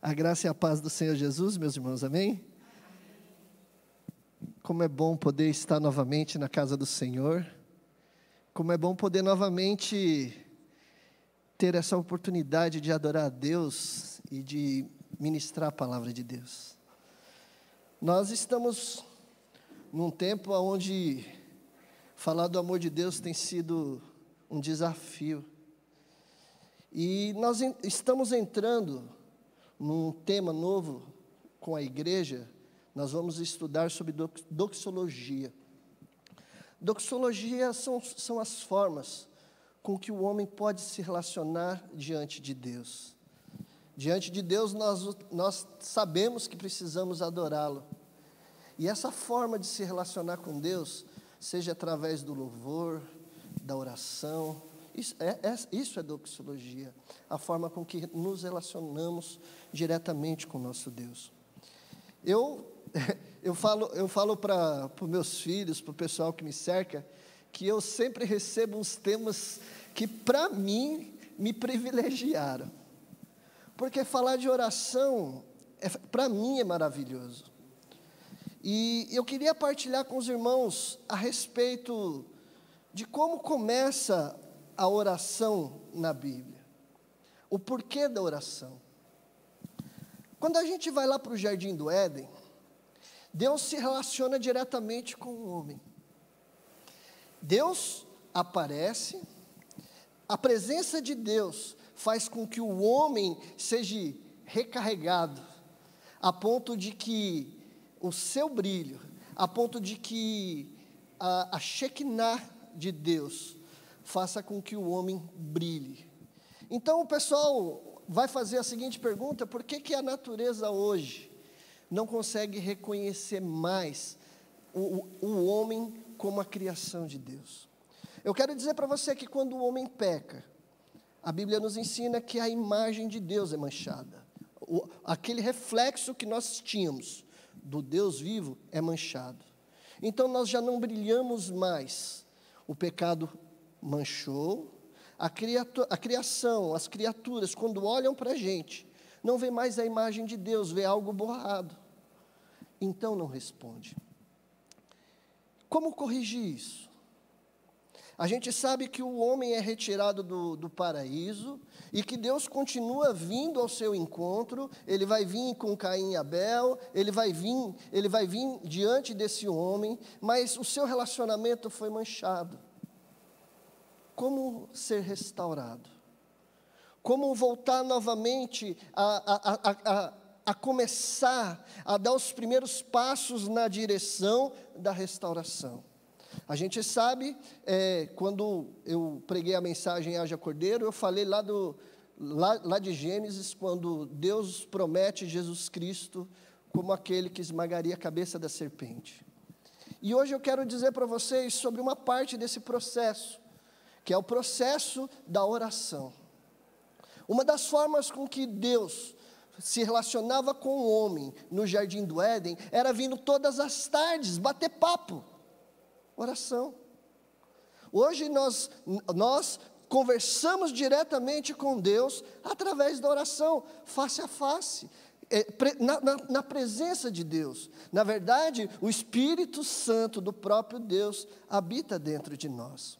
A graça e a paz do Senhor Jesus, meus irmãos, amém? Como é bom poder estar novamente na casa do Senhor, como é bom poder novamente ter essa oportunidade de adorar a Deus e de ministrar a palavra de Deus. Nós estamos num tempo onde falar do amor de Deus tem sido um desafio. E nós estamos entrando num tema novo com a igreja, nós vamos estudar sobre doxologia. Doxologia são, são as formas com que o homem pode se relacionar diante de Deus. Diante de Deus, nós, nós sabemos que precisamos adorá-lo. E essa forma de se relacionar com Deus, seja através do louvor, da oração, isso é, é, isso é doxologia, a forma com que nos relacionamos diretamente com o nosso Deus. Eu, eu falo, eu falo para os meus filhos, para o pessoal que me cerca, que eu sempre recebo uns temas que, para mim, me privilegiaram. Porque falar de oração, é, para mim, é maravilhoso. E eu queria partilhar com os irmãos a respeito de como começa a oração na Bíblia. O porquê da oração. Quando a gente vai lá para o jardim do Éden, Deus se relaciona diretamente com o homem. Deus aparece, a presença de Deus faz com que o homem seja recarregado, a ponto de que o seu brilho, a ponto de que a, a Shekinah de Deus faça com que o homem brilhe. Então o pessoal vai fazer a seguinte pergunta: por que, que a natureza hoje não consegue reconhecer mais o, o homem como a criação de Deus? Eu quero dizer para você que quando o homem peca, a Bíblia nos ensina que a imagem de Deus é manchada. O, aquele reflexo que nós tínhamos do Deus vivo é manchado. Então nós já não brilhamos mais. O pecado manchou. A, a criação, as criaturas, quando olham para a gente, não vê mais a imagem de Deus, vê algo borrado. Então não responde. Como corrigir isso? A gente sabe que o homem é retirado do, do, paraíso e que Deus continua vindo ao seu encontro. Ele vai vir com Caim e Abel, ele vai vir, ele vai vir diante desse homem, mas o seu relacionamento foi manchado. Como ser restaurado? Como voltar novamente a, a, a, a, começar a dar os primeiros passos na direção da restauração? A gente sabe, é, quando eu preguei a mensagem Haja Cordeiro, eu falei lá, do, lá, lá de Gênesis, quando Deus promete Jesus Cristo como aquele que esmagaria a cabeça da serpente. E hoje eu quero dizer para vocês sobre uma parte desse processo que é o processo da oração. Uma das formas com que Deus se relacionava com o homem no jardim do Éden era vindo todas as tardes bater papo. Oração. Hoje nós, nós conversamos diretamente com Deus através da oração, face a face, é, na, na, na, presença de Deus. Na verdade, o Espírito Santo do próprio Deus habita dentro de nós.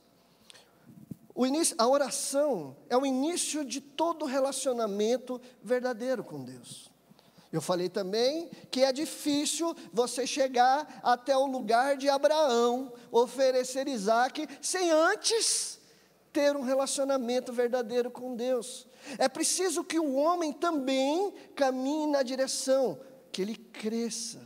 O início, a oração é o início de todo relacionamento verdadeiro com Deus. Eu falei também que é difícil você chegar até o lugar de Abraão, oferecer Isaac, sem antes ter um relacionamento verdadeiro com Deus. É preciso que o homem também caminhe na direção, que ele cresça,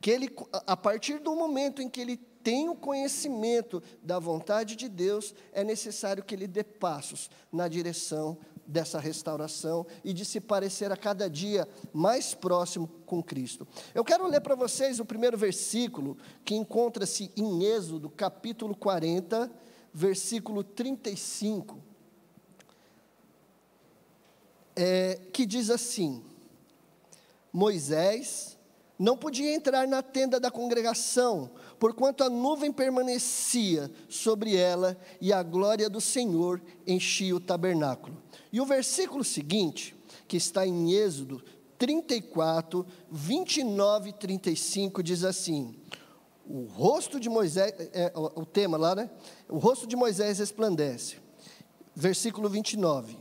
que ele, a partir do momento em que ele tem o conhecimento da vontade de Deus, é necessário que ele dê passos na direção dessa restauração e de se parecer a cada dia mais próximo com Cristo. Eu quero ler para vocês o primeiro versículo que encontra-se em Êxodo, capítulo 40, versículo 35, é, que diz assim: Moisés não podia entrar na tenda da congregação, porquanto a nuvem permanecia sobre ela e a glória do Senhor enchia o tabernáculo. E o versículo seguinte, que está em Êxodo 34, 29 e 35 diz assim: O rosto de Moisés, é, é, o tema lá, né? O rosto de Moisés resplandece. Versículo 29.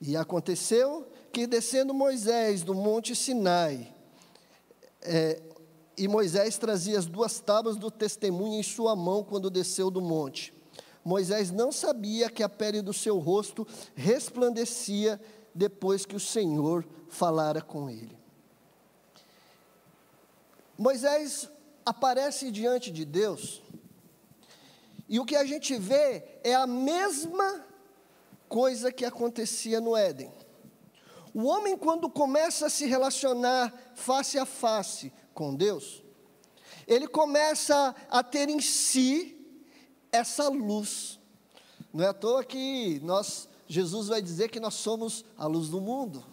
E aconteceu que descendo Moisés do monte Sinai, é, e Moisés trazia as duas tábuas do testemunho em sua mão quando desceu do monte. Moisés não sabia que a pele do seu rosto resplandecia depois que o Senhor falara com ele. Moisés aparece diante de Deus, e o que a gente vê é a mesma coisa que acontecia no Éden. O homem, quando começa a se relacionar face a face com Deus, ele começa a ter em si essa luz. Não é à toa que nós, Jesus vai dizer que nós somos a luz do mundo,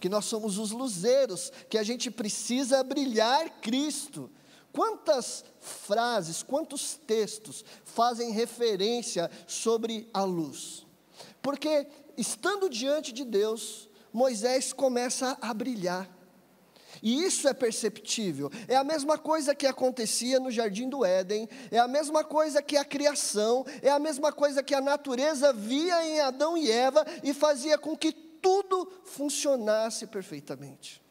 que nós somos os luzeiros, que a gente precisa brilhar Cristo. Quantas frases, quantos textos fazem referência sobre a luz? Porque estando diante de Deus, Moisés começa a brilhar. E isso é perceptível. É a mesma coisa que acontecia no jardim do Éden, é a mesma coisa que a criação, é a mesma coisa que a natureza via em Adão e Eva e fazia com que tudo funcionasse perfeitamente.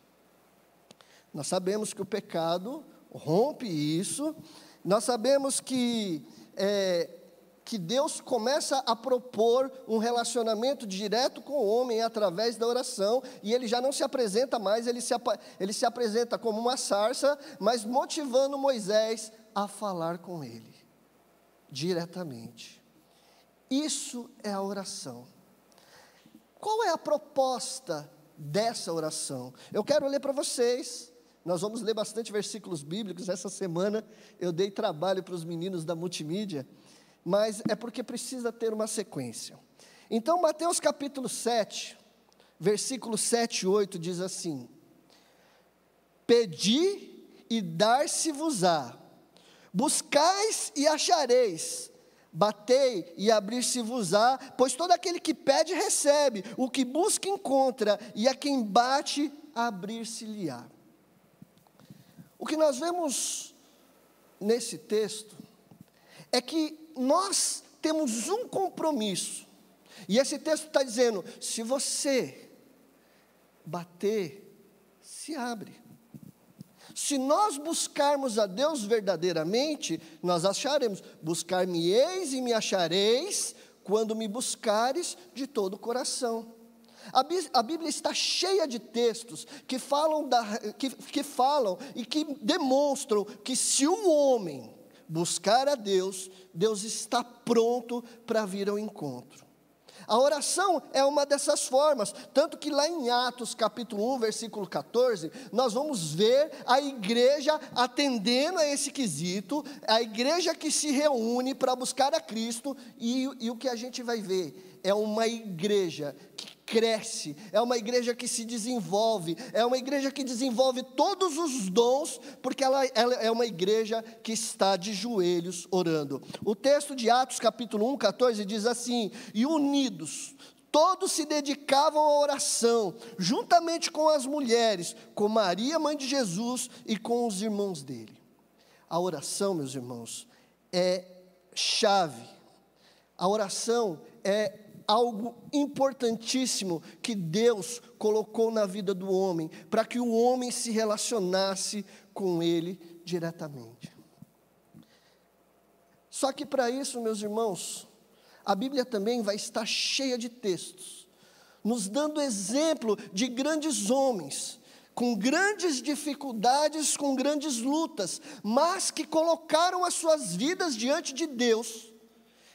Nós sabemos que o pecado rompe isso, nós sabemos que é, que Deus começa a propor um relacionamento direto com o homem através da oração, e ele já não se apresenta mais, ele se, ele se apresenta como uma sarça, mas motivando Moisés a falar com ele, diretamente. Isso é a oração. Qual é a proposta dessa oração? Eu quero ler para vocês. Nós vamos ler bastante versículos bíblicos. Essa semana eu dei trabalho para os meninos da multimídia mas é porque precisa ter uma sequência. Então, Mateus capítulo 7, versículo 7 e 8 diz assim: Pedi e dar-se-vos-á, buscais e achareis, batei e abrir-se-vos-á, pois todo aquele que pede recebe, o que busca encontra, e a quem bate abrir-se-lhe-á. O que nós vemos nesse texto é que nós temos um compromisso. E esse texto está dizendo: se você bater, se abre. Se nós buscarmos a Deus verdadeiramente, nós acharemos: buscar-me-eis e me achareis, quando me buscares de todo o coração. A Bíblia está cheia de textos que falam, da, que, que falam e que demonstram que se um homem buscar a Deus, Deus está pronto para vir ao encontro. A oração é uma dessas formas, tanto que lá em Atos capítulo 1, versículo 14, nós vamos ver a igreja atendendo a esse quesito, a igreja que se reúne para buscar a Cristo, e, e o que a gente vai ver é uma igreja que cresce, é uma igreja que se desenvolve, é uma igreja que desenvolve todos os dons, porque ela, ela, é uma igreja que está de joelhos orando. O texto de Atos, capítulo 1, 14, diz assim: E unidos, todos se dedicavam à oração, juntamente com as mulheres, com Maria, mãe de Jesus, e com os irmãos dele. A oração, meus irmãos, é chave. A oração é algo importantíssimo que Deus colocou na vida do homem, para que o homem se relacionasse com ele diretamente. Só que para isso, meus irmãos, a Bíblia também vai estar cheia de textos, nos dando exemplo de grandes homens, com grandes dificuldades, com grandes lutas, mas que colocaram as suas vidas diante de Deus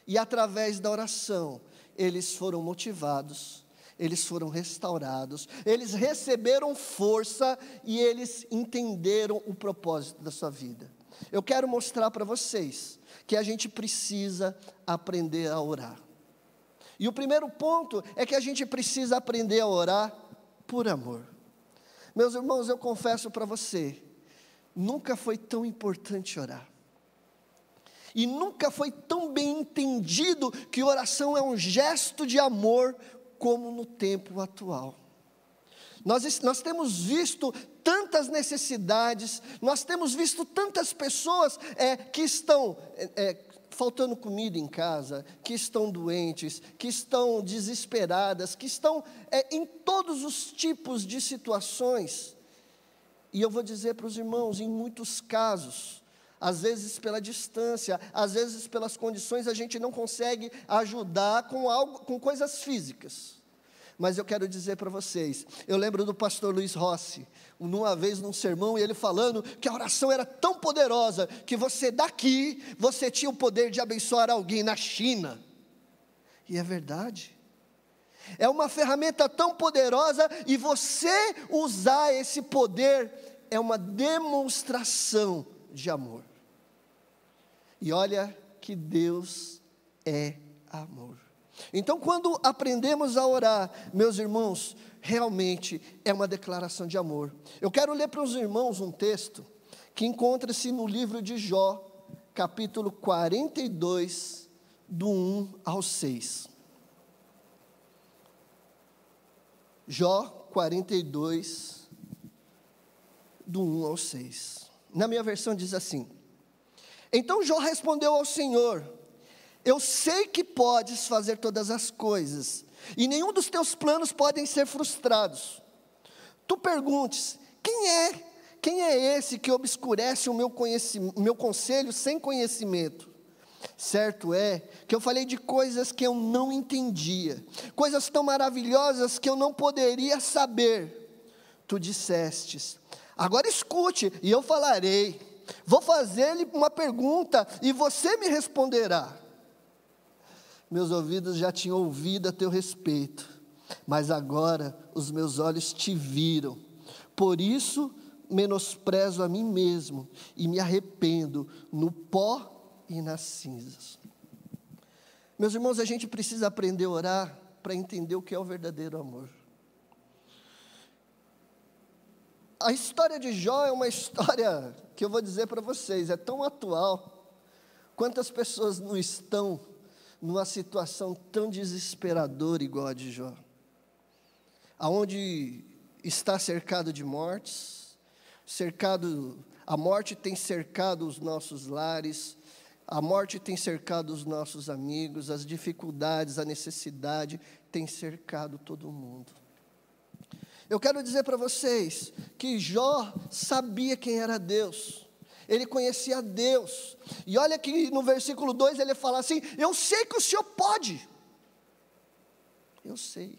e através da oração eles foram motivados, eles foram restaurados, eles receberam força e eles entenderam o propósito da sua vida. Eu quero mostrar para vocês que a gente precisa aprender a orar. E o primeiro ponto é que a gente precisa aprender a orar por amor. Meus irmãos, eu confesso para você, nunca foi tão importante orar. E nunca foi tão bem entendido que oração é um gesto de amor como no tempo atual. Nós, nós temos visto tantas necessidades, nós temos visto tantas pessoas é, que estão é, é, faltando comida em casa, que estão doentes, que estão desesperadas, que estão é, em todos os tipos de situações. E eu vou dizer para os irmãos, em muitos casos, às vezes pela distância, às vezes pelas condições, a gente não consegue ajudar com algo, com coisas físicas. Mas eu quero dizer para vocês, eu lembro do pastor Luiz Rossi, numa vez num sermão, e ele falando que a oração era tão poderosa que você daqui, você tinha o poder de abençoar alguém na China. E é verdade. É uma ferramenta tão poderosa e você usar esse poder é uma demonstração de amor. E olha que Deus é amor. Então, quando aprendemos a orar, meus irmãos, realmente é uma declaração de amor. Eu quero ler para os irmãos um texto que encontra-se no livro de Jó, capítulo 42, do 1 ao 6. Jó 42, do 1 ao 6. Na minha versão diz assim: Então Jó respondeu ao Senhor: eu sei que podes fazer todas as coisas, e nenhum dos teus planos podem ser frustrados. Tu perguntes: quem é? Quem é esse que obscurece o meu, meu conselho sem conhecimento? Certo é que eu falei de coisas que eu não entendia, coisas tão maravilhosas que eu não poderia saber. Tu dissestes: agora escute, e eu falarei. Vou fazer-lhe uma pergunta, e você me responderá meus ouvidos já tinham ouvido a teu respeito, mas agora os meus olhos te viram. Por isso menosprezo a mim mesmo e me arrependo no pó e nas cinzas. Meus irmãos, a gente precisa aprender a orar para entender o que é o verdadeiro amor. A história de Jó é uma história que eu vou dizer para vocês, é tão atual. Quantas pessoas não estão numa situação tão desesperadora igual a de Jó, aonde está cercado de mortes, cercado, a morte tem cercado os nossos lares, a morte tem cercado os nossos amigos, as dificuldades, a necessidade tem cercado todo mundo. Eu quero dizer para vocês que Jó sabia quem era Deus ele conhecia Deus. E olha que no versículo 2 ele fala assim: Eu sei que o Senhor pode. Eu sei.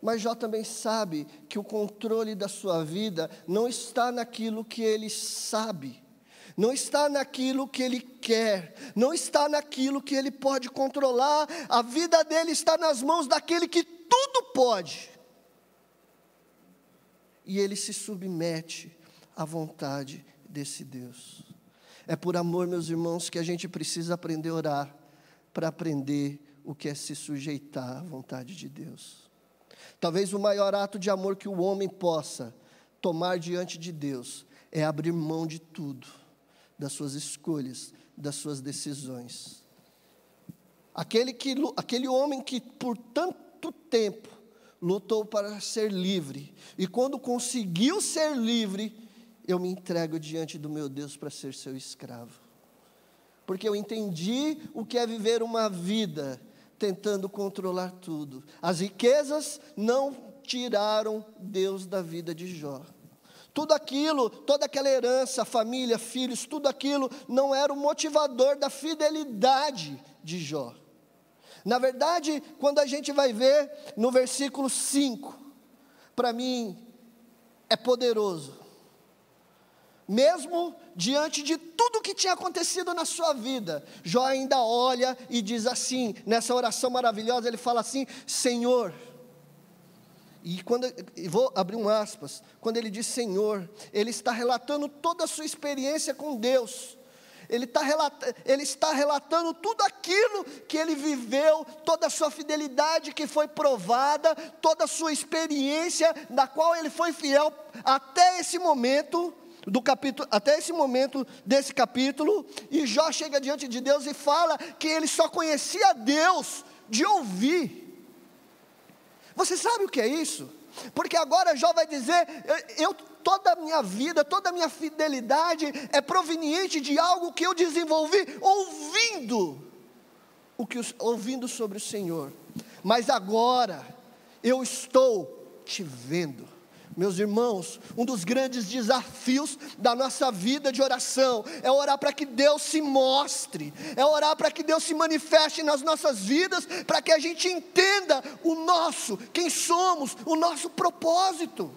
Mas Jó também sabe que o controle da sua vida não está naquilo que ele sabe, não está naquilo que ele quer, não está naquilo que ele pode controlar, a vida dele está nas mãos daquele que tudo pode. E ele se submete a vontade desse Deus. É por amor, meus irmãos, que a gente precisa aprender a orar para aprender o que é se sujeitar à vontade de Deus. Talvez o maior ato de amor que o homem possa tomar diante de Deus é abrir mão de tudo, das suas escolhas, das suas decisões. Aquele, que, aquele homem que por tanto tempo lutou para ser livre, e quando conseguiu ser livre, eu me entrego diante do meu Deus para ser seu escravo. Porque eu entendi o que é viver uma vida tentando controlar tudo. As riquezas não tiraram Deus da vida de Jó. Tudo aquilo, toda aquela herança, família, filhos, tudo aquilo não era o motivador da fidelidade de Jó. Na verdade, quando a gente vai ver no versículo 5, para mim é poderoso. Mesmo diante de tudo que tinha acontecido na sua vida, Jó ainda olha e diz assim, nessa oração maravilhosa, ele fala assim: Senhor, e quando, vou abrir um aspas, quando ele diz Senhor, ele está relatando toda a sua experiência com Deus, ele, tá ele está relatando tudo aquilo que ele viveu, toda a sua fidelidade que foi provada, toda a sua experiência, da qual ele foi fiel até esse momento, do capítulo, até esse momento desse capítulo, e Jó chega diante de Deus e fala que ele só conhecia Deus de ouvir. Você sabe o que é isso? Porque agora Jó vai dizer: eu, eu toda a minha vida, toda a minha fidelidade é proveniente de algo que eu desenvolvi ouvindo o que ouvindo sobre o Senhor. Mas agora eu estou te vendo. Meus irmãos, um dos grandes desafios da nossa vida de oração é orar para que Deus se mostre, é orar para que Deus se manifeste nas nossas vidas, para que a gente entenda o nosso, quem somos, o nosso propósito.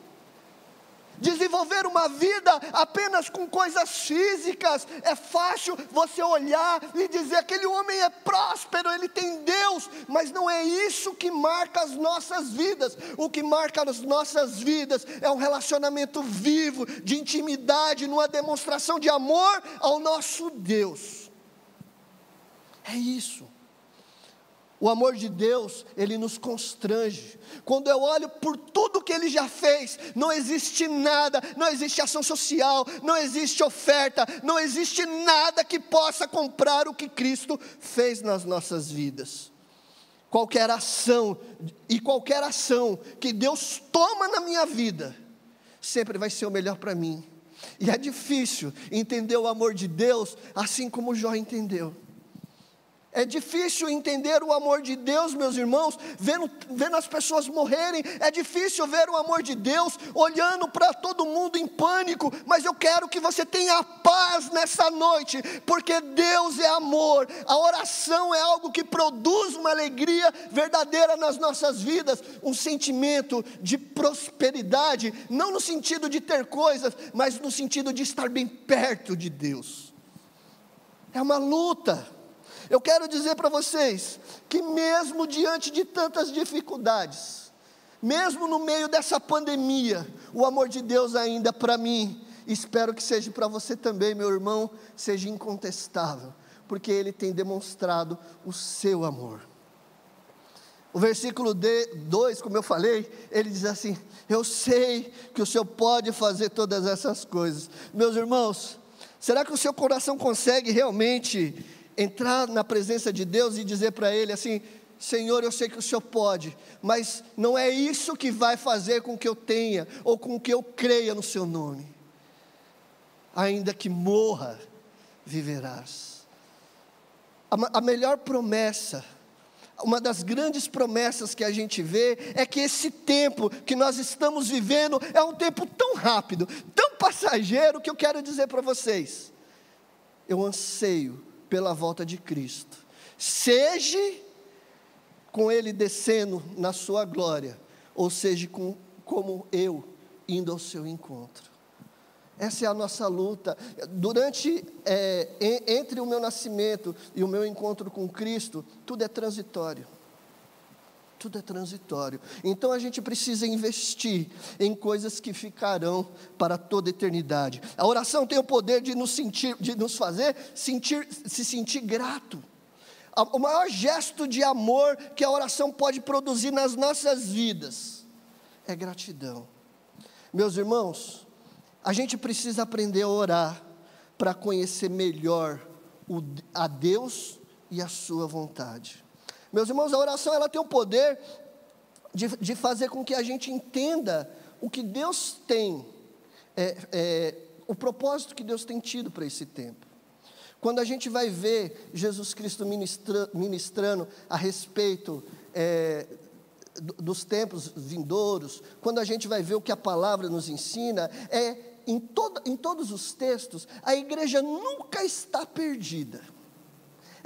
Desenvolver uma vida apenas com coisas físicas, é fácil você olhar e dizer: aquele homem é próspero, ele tem Deus, mas não é isso que marca as nossas vidas. O que marca as nossas vidas é um relacionamento vivo, de intimidade, numa demonstração de amor ao nosso Deus. É isso. O amor de Deus, ele nos constrange. Quando eu olho por tudo que ele já fez, não existe nada, não existe ação social, não existe oferta, não existe nada que possa comprar o que Cristo fez nas nossas vidas. Qualquer ação e qualquer ação que Deus toma na minha vida, sempre vai ser o melhor para mim. E é difícil entender o amor de Deus assim como Jó entendeu. É difícil entender o amor de Deus, meus irmãos, vendo, vendo as pessoas morrerem. É difícil ver o amor de Deus olhando para todo mundo em pânico. Mas eu quero que você tenha paz nessa noite, porque Deus é amor. A oração é algo que produz uma alegria verdadeira nas nossas vidas, um sentimento de prosperidade, não no sentido de ter coisas, mas no sentido de estar bem perto de Deus. É uma luta. Eu quero dizer para vocês que, mesmo diante de tantas dificuldades, mesmo no meio dessa pandemia, o amor de Deus ainda para mim, espero que seja para você também, meu irmão, seja incontestável, porque Ele tem demonstrado o seu amor. O versículo 2, como eu falei, ele diz assim: Eu sei que o Senhor pode fazer todas essas coisas. Meus irmãos, será que o seu coração consegue realmente entrar na presença de Deus e dizer para Ele assim: Senhor, eu sei que o Senhor pode, mas não é isso que vai fazer com que eu tenha ou com que eu creia no Seu nome. Ainda que morra, viverás. A, a melhor promessa, uma das grandes promessas que a gente vê é que esse tempo que nós estamos vivendo é um tempo tão rápido, tão passageiro, que eu quero dizer para vocês. Eu anseio pela volta de Cristo. Seja com Ele descendo na sua glória, ou seja com, como eu indo ao seu encontro. Essa é a nossa luta. Durante, é, entre o meu nascimento e o meu encontro com Cristo, tudo é transitório. Tudo é transitório. Então a gente precisa investir em coisas que ficarão para toda a eternidade. A oração tem o poder de nos sentir, de nos fazer sentir, se sentir grato. O maior gesto de amor que a oração pode produzir nas nossas vidas é gratidão. Meus irmãos, a gente precisa aprender a orar para conhecer melhor a Deus e a Sua vontade. Meus irmãos, a oração ela tem o poder de, de fazer com que a gente entenda o que Deus tem, é, é, o propósito que Deus tem tido para esse tempo. Quando a gente vai ver Jesus Cristo ministra, ministrando a respeito é, dos tempos vindouros, quando a gente vai ver o que a palavra nos ensina, é em, todo, em todos os textos, a igreja nunca está perdida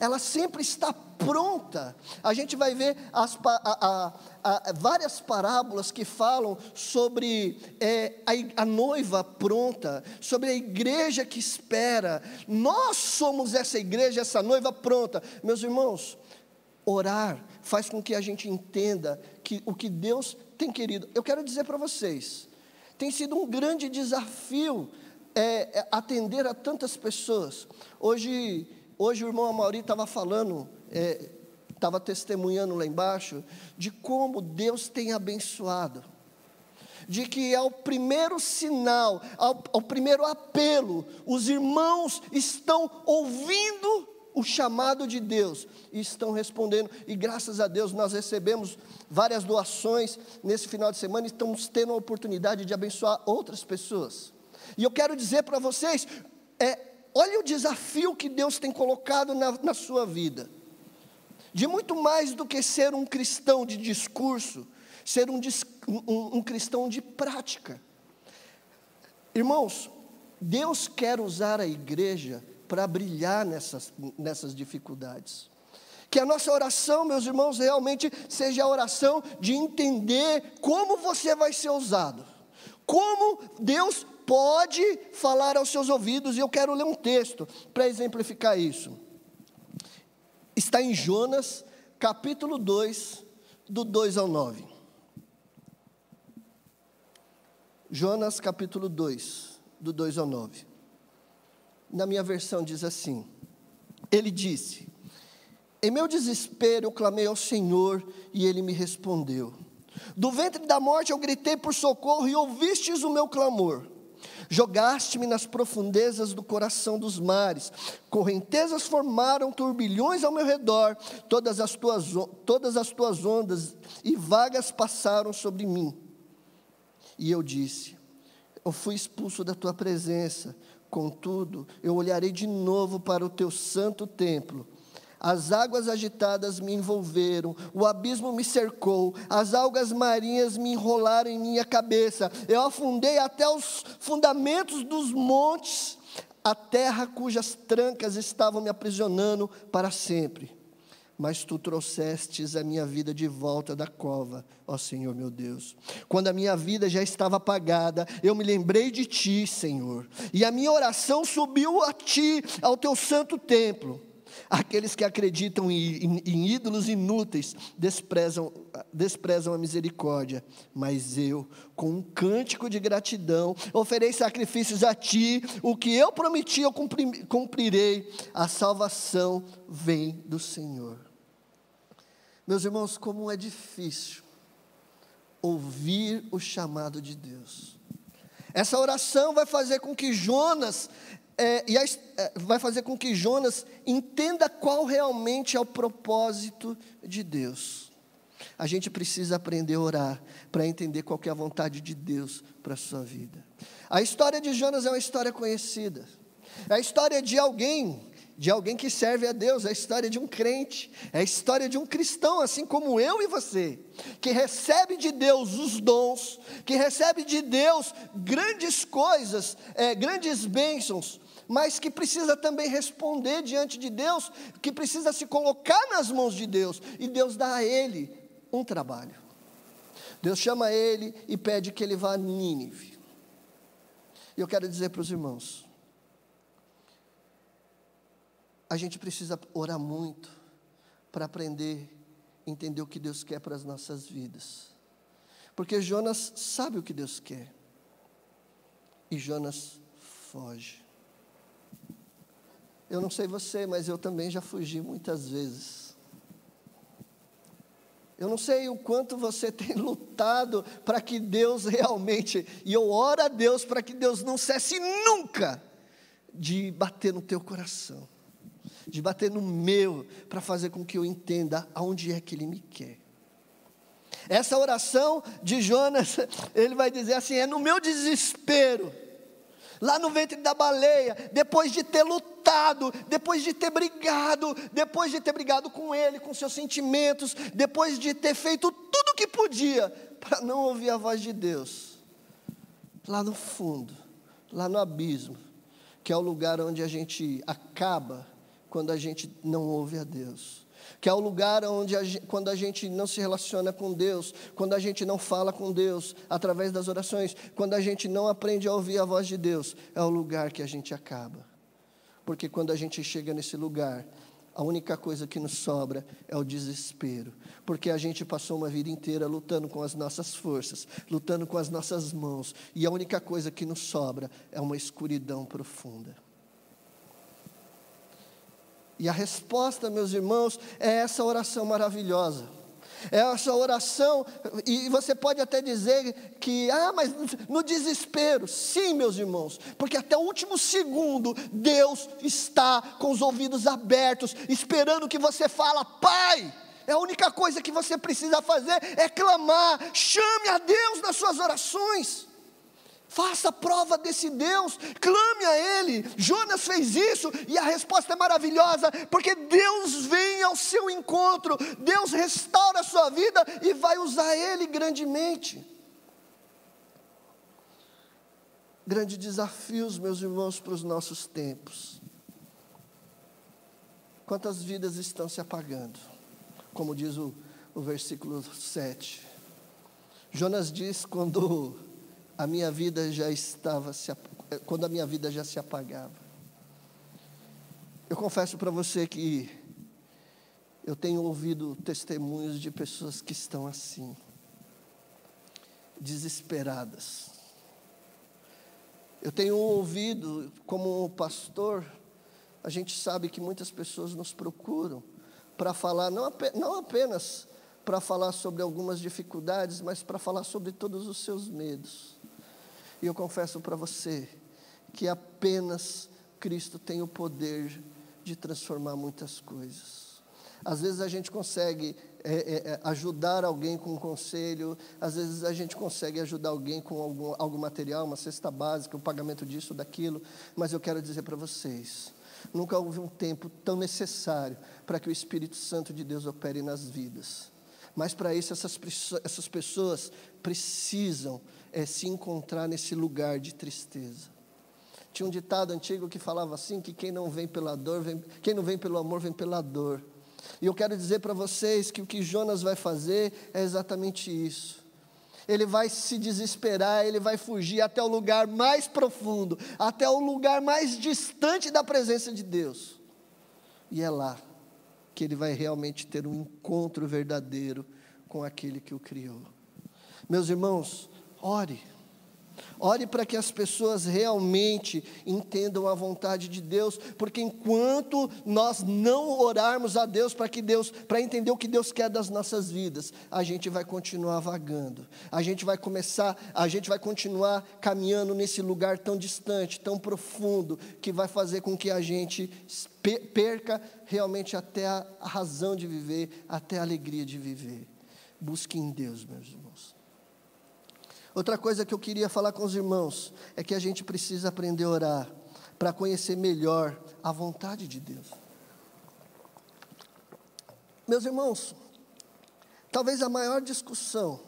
ela sempre está pronta. A gente vai ver as, a, a, a, várias parábolas que falam sobre é, a, noiva pronta, sobre a igreja que espera. Nós somos essa igreja, essa noiva pronta. Meus irmãos, orar faz com que a gente entenda que o que Deus tem querido. Eu quero dizer para vocês, tem sido um grande desafio é, é, atender a tantas pessoas. Hoje Hoje o irmão Amauri estava falando, estava é, testemunhando lá embaixo, de como Deus tem abençoado. De que é o primeiro sinal, ao, ao primeiro apelo, os irmãos estão ouvindo o chamado de Deus e estão respondendo. E graças a Deus nós recebemos várias doações nesse final de semana e estamos tendo a oportunidade de abençoar outras pessoas. E eu quero dizer para vocês: é, olha o desafio que Deus tem colocado na, na sua vida. De muito mais do que ser um cristão de discurso, ser um, um, um cristão de prática. Irmãos, Deus quer usar a igreja para brilhar nessas, nessas dificuldades. Que a nossa oração, meus irmãos, realmente seja a oração de entender como você vai ser usado. Como Deus pode falar aos seus ouvidos, e eu quero ler um texto para exemplificar isso. Está em Jonas, capítulo 2, do 2 ao 9. Jonas, capítulo 2, do 2 ao 9 na minha versão diz assim: Ele disse: Em meu desespero eu clamei ao Senhor e ele me respondeu. Do ventre da morte eu gritei por socorro e ouvistes o meu clamor. Jogaste-me nas profundezas do coração dos mares, correntezas formaram turbilhões ao meu redor, todas as tuas, todas as tuas ondas e vagas passaram sobre mim. E eu disse: Eu fui expulso da tua presença, Contudo, eu olharei de novo para o teu santo templo. As águas agitadas me envolveram, o abismo me cercou, as algas marinhas me enrolaram em minha cabeça. Eu afundei até os fundamentos dos montes, a terra cujas trancas estavam me aprisionando para sempre mas tu trouxestes a minha vida de volta da cova, ó Senhor meu Deus. Quando a minha vida já estava apagada, eu me lembrei de ti, Senhor, e a minha oração subiu a ti, ao teu santo templo. Aqueles que acreditam em, em, em ídolos inúteis desprezam, desprezam a misericórdia, mas eu, com um cântico de gratidão, oferei sacrifícios a ti, o que eu prometi eu cumprirei, a salvação vem do Senhor. Meus irmãos, como é difícil ouvir o chamado de Deus. Essa oração vai fazer com que Jonas é, e a, é, vai fazer com que Jonas entenda qual realmente é o propósito de Deus. A gente precisa aprender a orar para entender qual é a vontade de Deus para a sua vida. A história de Jonas é uma história conhecida. É a história de alguém de alguém que serve a Deus, é a história de um crente, é a história de um cristão, assim como eu e você, que recebe de Deus os dons, que recebe de Deus grandes coisas, é, grandes bênçãos, mas que precisa também responder diante de Deus, que precisa se colocar nas mãos de Deus, e Deus dá a ele um trabalho. Deus chama ele e pede que ele vá a Nínive. E eu quero dizer para os irmãos, a gente precisa orar muito para aprender, entender o que Deus quer para as nossas vidas. Porque Jonas sabe o que Deus quer. E Jonas foge. Eu não sei você, mas eu também já fugi muitas vezes. Eu não sei o quanto você tem lutado para que Deus realmente, e eu oro a Deus para que Deus não cesse nunca de bater no teu coração de bater no meu, para fazer com que eu entenda aonde é que Ele me quer. Essa oração de Jonas, ele vai dizer assim: é no meu desespero, lá no ventre da baleia, depois de ter lutado, depois de ter brigado, depois de ter brigado com ele, com seus sentimentos, depois de ter feito tudo o que podia para não ouvir a voz de Deus, lá no fundo, lá no abismo, que é o lugar onde a gente acaba quando a gente não ouve a Deus. Que é o lugar onde, a, quando a gente não se relaciona com Deus, quando a gente não fala com Deus através das orações, quando a gente não aprende a ouvir a voz de Deus, é o lugar que a gente acaba. Porque quando a gente chega nesse lugar, a única coisa que nos sobra é o desespero, porque a gente passou uma vida inteira lutando com as nossas forças, lutando com as nossas mãos, e a única coisa que nos sobra é uma escuridão profunda. E a resposta, meus irmãos, é essa oração maravilhosa. Essa oração, e você pode até dizer que, ah, mas no desespero. Sim, meus irmãos, porque até o último segundo, Deus está com os ouvidos abertos, esperando que você fala, Pai. É a única coisa que você precisa fazer é clamar, chame a Deus nas suas orações. Faça prova desse Deus, clame a Ele. Jonas fez isso e a resposta é maravilhosa, porque Deus vem ao seu encontro, Deus restaura a sua vida e vai usar Ele grandemente. Grandes desafios, meus irmãos, para os nossos tempos. Quantas vidas estão se apagando? Como diz o, o versículo 7. Jonas diz quando a minha vida já estava se, quando a minha vida já se apagava. Eu confesso para você que eu tenho ouvido testemunhos de pessoas que estão assim, desesperadas. Eu tenho ouvido, como pastor, a gente sabe que muitas pessoas nos procuram para falar, não, não apenas para falar sobre algumas dificuldades, mas para falar sobre todos os seus medos. E eu confesso para você que apenas Cristo tem o poder de transformar muitas coisas. Às vezes a gente consegue é, é, é, ajudar alguém com um conselho, às vezes a gente consegue ajudar alguém com algum, algum material, uma cesta básica, o pagamento disso, daquilo, mas eu quero dizer para vocês: nunca houve um tempo tão necessário para que o Espírito Santo de Deus opere nas vidas. Mas para isso, essas, essas pessoas precisam é se encontrar nesse lugar de tristeza. Tinha um ditado antigo que falava assim: que quem não vem pela dor, vem, quem não vem pelo amor, vem pela dor. E eu quero dizer para vocês que o que Jonas vai fazer é exatamente isso. Ele vai se desesperar, ele vai fugir até o lugar mais profundo, até o lugar mais distante da presença de Deus. E é lá que ele vai realmente ter um encontro verdadeiro com aquele que o criou. Meus irmãos, Ore. Ore para que as pessoas realmente entendam a vontade de Deus, porque enquanto nós não orarmos a Deus para que Deus, para entender o que Deus quer das nossas vidas, a gente vai continuar vagando. A gente vai começar, a gente vai continuar caminhando nesse lugar tão distante, tão profundo, que vai fazer com que a gente perca realmente até a razão de viver, até a alegria de viver. Busque em Deus, meus irmãos. Outra coisa que eu queria falar com os irmãos é que a gente precisa aprender a orar para conhecer melhor a vontade de Deus. Meus irmãos, talvez a maior discussão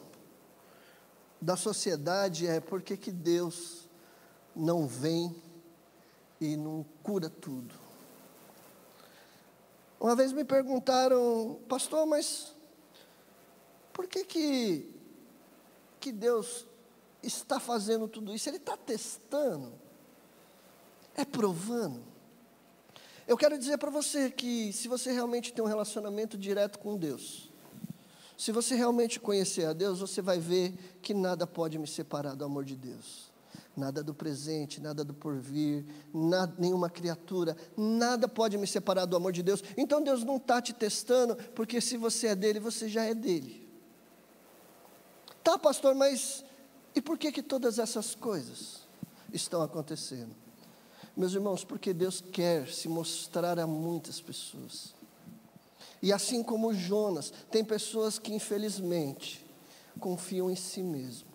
da sociedade é por que, que Deus não vem e não cura tudo. Uma vez me perguntaram, pastor, mas por que que, que Deus está fazendo tudo isso? Ele está testando? É provando? Eu quero dizer para você que se você realmente tem um relacionamento direto com Deus, se você realmente conhecer a Deus, você vai ver que nada pode me separar do amor de Deus. Nada do presente, nada do porvir, nada, nenhuma criatura, nada pode me separar do amor de Deus. Então Deus não está te testando, porque se você é dele, você já é dele. Tá, pastor, mas e por que que todas essas coisas estão acontecendo? Meus irmãos, porque Deus quer se mostrar a muitas pessoas. E assim como Jonas, tem pessoas que infelizmente confiam em si mesmo,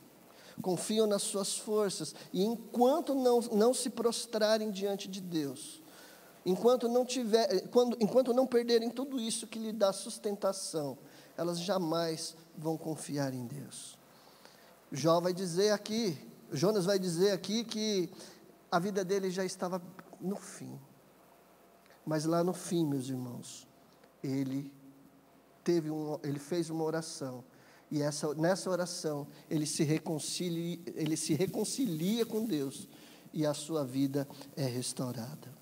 confiam nas suas forças, e enquanto não, não se prostrarem diante de Deus, enquanto não, tiver, quando, enquanto não perderem tudo isso que lhe dá sustentação, elas jamais vão confiar em Deus. Jó vai dizer aqui, Jonas vai dizer aqui que a vida dele já estava no fim. Mas lá no fim, meus irmãos, ele teve um, ele fez uma oração e essa, nessa oração ele se reconcilia, ele se reconcilia com Deus e a sua vida é restaurada.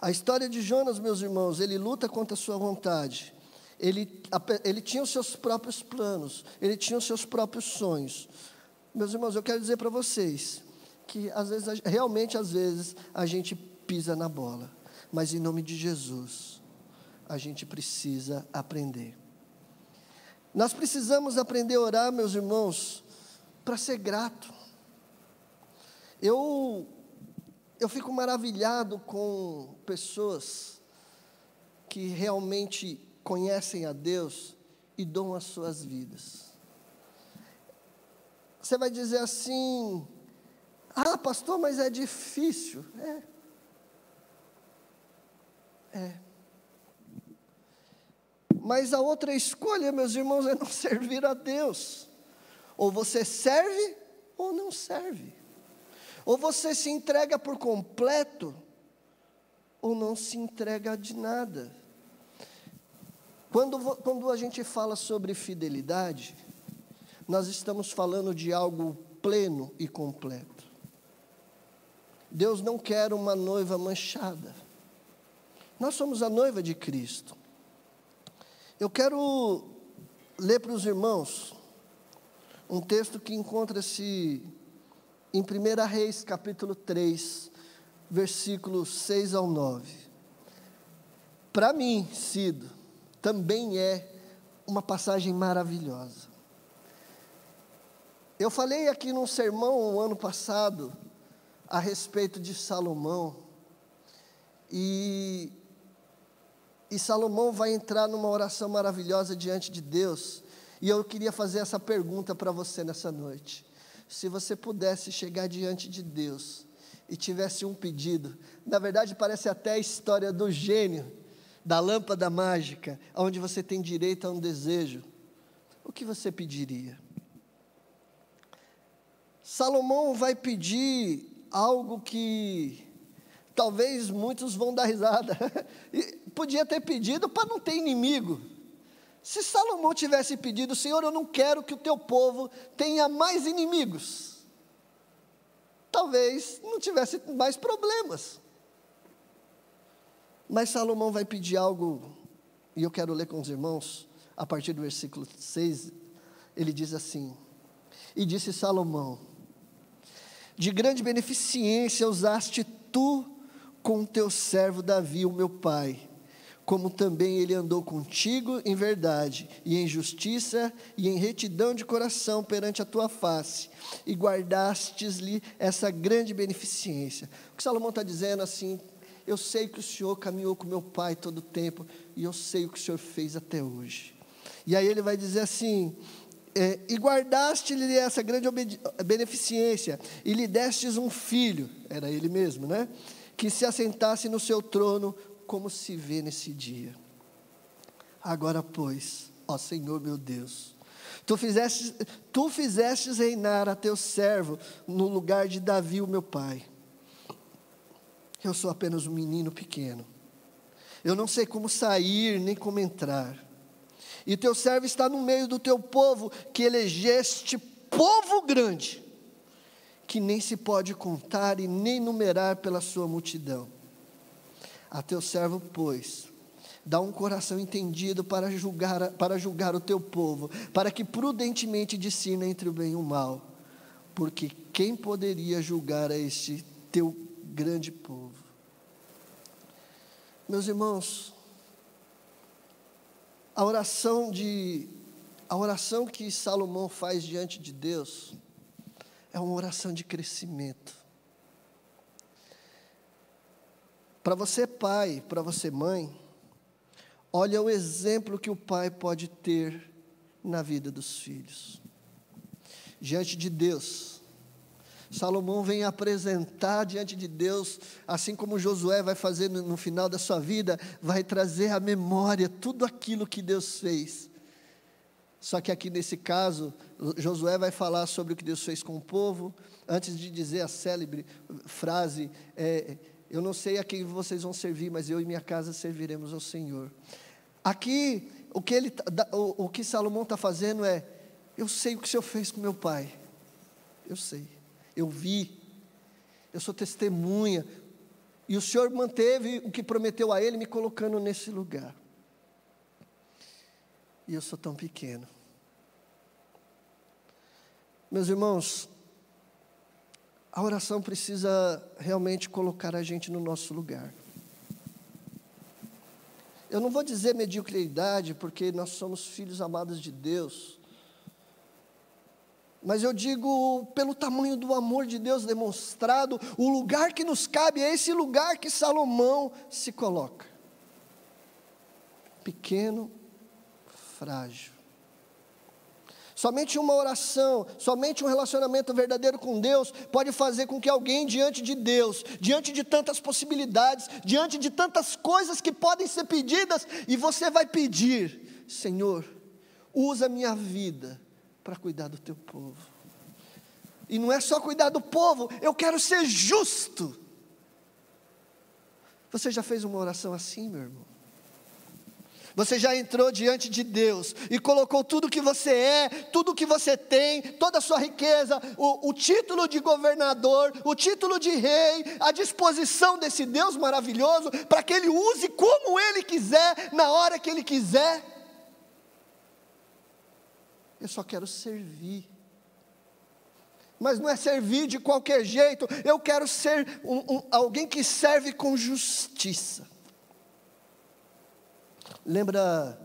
A história de Jonas, meus irmãos, ele luta contra a sua vontade ele, ele tinha os seus próprios planos, ele tinha os seus próprios sonhos. Meus irmãos, eu quero dizer para vocês que às vezes, realmente às vezes, a gente pisa na bola, mas em nome de Jesus, a gente precisa aprender. Nós precisamos aprender a orar, meus irmãos, para ser grato. Eu, eu fico maravilhado com pessoas que realmente conhecem a Deus e dão as suas vidas. Você vai dizer assim: ah, pastor, mas é difícil. É. É. Mas a outra escolha, meus irmãos, é não servir a Deus. Ou você serve ou não serve. Ou você se entrega por completo ou não se entrega de nada. Quando, quando a gente fala sobre fidelidade, nós estamos falando de algo pleno e completo. Deus não quer uma noiva manchada. Nós somos a noiva de Cristo. Eu quero ler para os irmãos um texto que encontra-se em 1 Reis, capítulo 3, versículos 6 ao 9. Para mim, Cido, também é uma passagem maravilhosa. Eu falei aqui num sermão o ano passado a respeito de Salomão, e e Salomão vai entrar numa oração maravilhosa diante de Deus. E eu queria fazer essa pergunta para você nessa noite. Se você pudesse chegar diante de Deus e tivesse um pedido, na verdade parece até a história do gênio, da lâmpada mágica, onde você tem direito a um desejo, o que você pediria? Salomão vai pedir algo que talvez muitos vão dar risada. podia ter pedido para não ter inimigo. Se Salomão tivesse pedido, Senhor, eu não quero que o teu povo tenha mais inimigos, talvez não tivesse mais problemas. Mas Salomão vai pedir algo, e eu quero ler com os irmãos, a partir do versículo 6, ele diz assim: E disse Salomão: De grande beneficência usaste tu com teu servo Davi, o meu pai como também ele andou contigo em verdade, e em justiça, e em retidão de coração perante a tua face, e guardastes-lhe essa grande beneficência. O que Salomão está dizendo assim, eu sei que o Senhor caminhou com meu pai todo o tempo, e eu sei o que o Senhor fez até hoje. E aí ele vai dizer assim, é, e guardaste-lhe essa grande beneficência, e lhe destes um filho, era ele mesmo, né? Que se assentasse no seu trono como se vê nesse dia. Agora, pois, ó Senhor meu Deus, tu fizestes, tu fizestes reinar a teu servo no lugar de Davi, o meu pai. Eu sou apenas um menino pequeno. Eu não sei como sair nem como entrar. E teu servo está no meio do teu povo, que elegeste povo grande, que nem se pode contar e nem numerar pela sua multidão. A teu servo, pois, dá um coração entendido para julgar, para julgar o teu povo, para que prudentemente discina entre o bem e o mal. Porque quem poderia julgar a este teu grande povo? Meus irmãos, a oração de a oração que Salomão faz diante de Deus é uma oração de crescimento. Para você, pai, para você, mãe, olha o exemplo que o pai pode ter na vida dos filhos. Diante de Deus, Salomão vem apresentar diante de Deus, assim como Josué vai fazer no, no final da sua vida, vai trazer à memória tudo aquilo que Deus fez. Só que aqui nesse caso, Josué vai falar sobre o que Deus fez com o povo, antes de dizer a célebre frase: é, eu não sei a quem vocês vão servir, mas eu e minha casa serviremos ao Senhor. Aqui, o que, ele, tá, o, o que Salomão está fazendo é: eu sei o que o Senhor fez com meu pai. Eu sei. Eu vi. Eu sou testemunha. E o Senhor manteve o que prometeu a ele, me colocando nesse lugar. E eu sou tão pequeno. Meus irmãos, a oração precisa realmente colocar a gente no nosso lugar. eu não vou dizer mediocridade, porque nós somos filhos amados de Deus, mas eu digo pelo tamanho do amor de Deus demonstrado, o lugar que nos cabe é esse lugar que Salomão se coloca. Pequeno, frágil. Somente uma oração, somente um relacionamento verdadeiro com Deus pode fazer com que alguém diante de Deus, diante de tantas possibilidades, diante de tantas coisas que podem ser pedidas, e você vai pedir: Senhor, usa minha vida para cuidar do teu povo. E não é só cuidar do povo, eu quero ser justo. Você já fez uma oração assim, meu irmão? Você já entrou diante de Deus e colocou tudo que você é, tudo que você tem, toda a sua riqueza, o, o, título de governador, o título de rei, à disposição desse Deus maravilhoso, para que Ele use como Ele quiser, na hora que Ele quiser. Eu só quero servir. Mas não é servir de qualquer jeito, eu quero ser um, um, alguém que serve com justiça. Lembra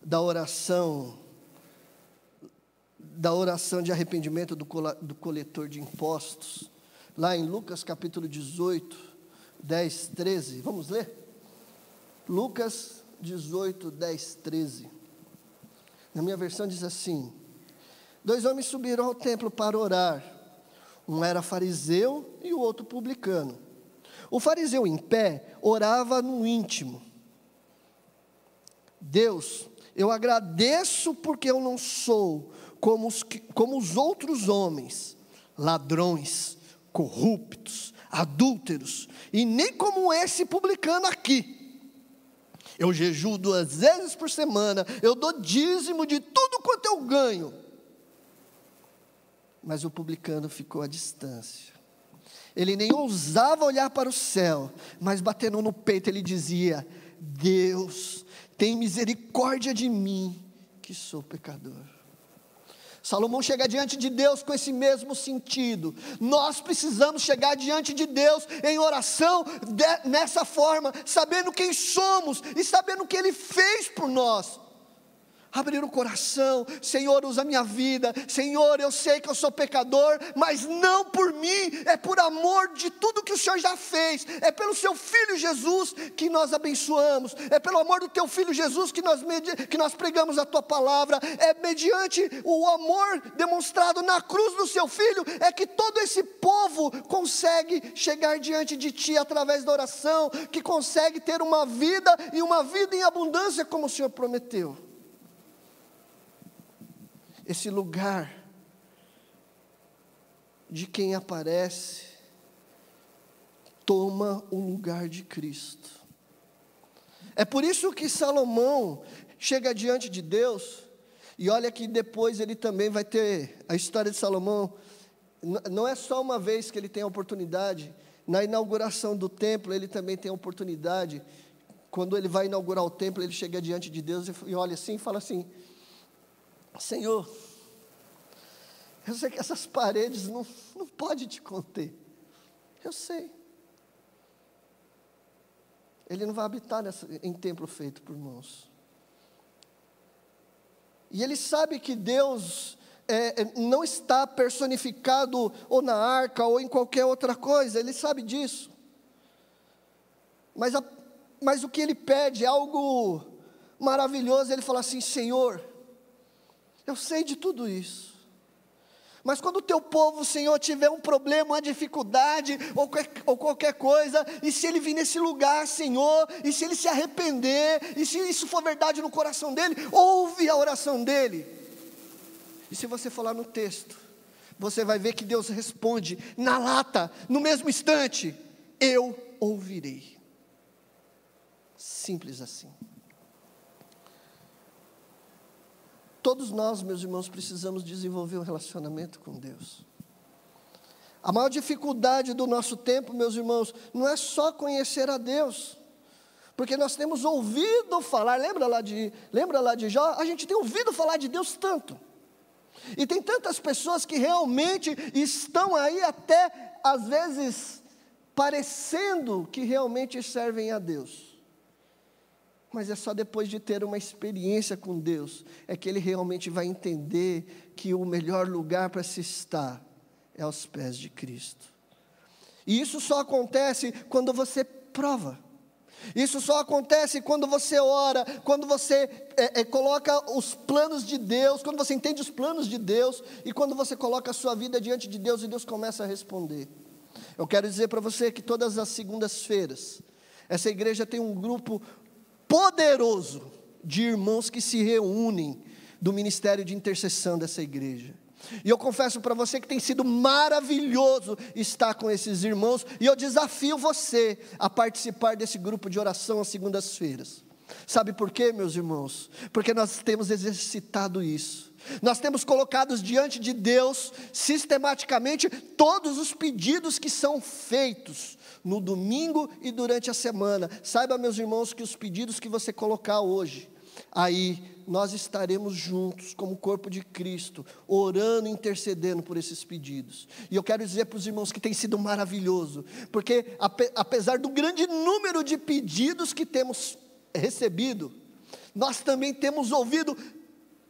da oração, da oração de arrependimento do, do coletor de impostos, lá em Lucas capítulo 18, 10, 13. Vamos ler? Lucas 18, 10, 13. Na minha versão diz assim: Dois homens subiram ao templo para orar. Um era fariseu e o outro publicano. O fariseu em pé orava no íntimo Deus, eu agradeço porque eu não sou como os, como os outros homens, ladrões, corruptos, adúlteros, e nem como esse publicano aqui. Eu jejuo duas vezes por semana, eu dou dízimo de tudo quanto eu ganho. Mas o publicano ficou à distância. Ele nem ousava olhar para o céu, mas batendo no peito ele dizia: Deus, tem misericórdia de mim, que sou pecador. Salomão chega diante de Deus com esse mesmo sentido. Nós precisamos chegar diante de Deus em oração de, nessa forma, sabendo quem somos e sabendo o que Ele fez por nós abrir o coração, Senhor, usa minha vida, Senhor, eu sei que eu sou pecador, mas não por mim, é por amor de tudo que o Senhor já fez, é pelo seu Filho Jesus que nós abençoamos, é pelo amor do teu Filho Jesus que nós, que nós pregamos a tua palavra, é mediante o amor demonstrado na cruz do seu Filho, é que todo esse povo consegue chegar diante de ti através da oração, que consegue ter uma vida e uma vida em abundância como o Senhor prometeu esse lugar de quem aparece toma o lugar de Cristo. É por isso que Salomão chega diante de Deus, e olha que depois ele também vai ter a história de Salomão. Não é só uma vez que ele tem a oportunidade, na inauguração do templo, ele também tem a oportunidade. Quando ele vai inaugurar o templo, ele chega diante de Deus e olha assim e fala assim: Senhor, eu sei que essas paredes não, não podem te conter. Eu sei. Ele não vai habitar nessa, em templo feito por mãos. E ele sabe que Deus é, é, não está personificado ou na arca ou em qualquer outra coisa, ele sabe disso. Mas, a, mas o que ele pede é algo maravilhoso, ele fala assim: Senhor, eu sei de tudo isso. Mas quando o teu povo, Senhor, tiver um problema, uma dificuldade ou qualquer, ou qualquer coisa, e se ele vir nesse lugar, Senhor, e se ele se arrepender, e se isso for verdade no coração dele, ouve a oração dele. E se você falar no texto, você vai ver que Deus responde na lata, no mesmo instante: Eu ouvirei. Simples assim. Todos nós, meus irmãos, precisamos desenvolver um relacionamento com Deus. A maior dificuldade do nosso tempo, meus irmãos, não é só conhecer a Deus, porque nós temos ouvido falar, lembra lá de, lembra lá de Jó? A gente tem ouvido falar de Deus tanto. E tem tantas pessoas que realmente estão aí até às vezes parecendo que realmente servem a Deus. Mas é só depois de ter uma experiência com Deus é que ele realmente vai entender que o melhor lugar para se estar é aos pés de Cristo. E isso só acontece quando você prova. Isso só acontece quando você ora, quando você é, é, coloca os planos de Deus, quando você entende os planos de Deus e quando você coloca a sua vida diante de Deus e Deus começa a responder. Eu quero dizer para você que todas as segundas-feiras, essa igreja tem um grupo poderoso de irmãos que se reúnem do ministério de intercessão dessa igreja. E eu confesso para você que tem sido maravilhoso estar com esses irmãos, e eu desafio você a participar desse grupo de oração às segundas-feiras. Sabe por quê, meus irmãos? Porque nós temos exercitado isso. Nós temos colocado diante de Deus, sistematicamente, todos os pedidos que são feitos no domingo e durante a semana. Saiba, meus irmãos, que os pedidos que você colocar hoje, aí nós estaremos juntos como corpo de Cristo, orando e intercedendo por esses pedidos. E eu quero dizer para os irmãos que tem sido maravilhoso, porque apesar do grande número de pedidos que temos recebido, nós também temos ouvido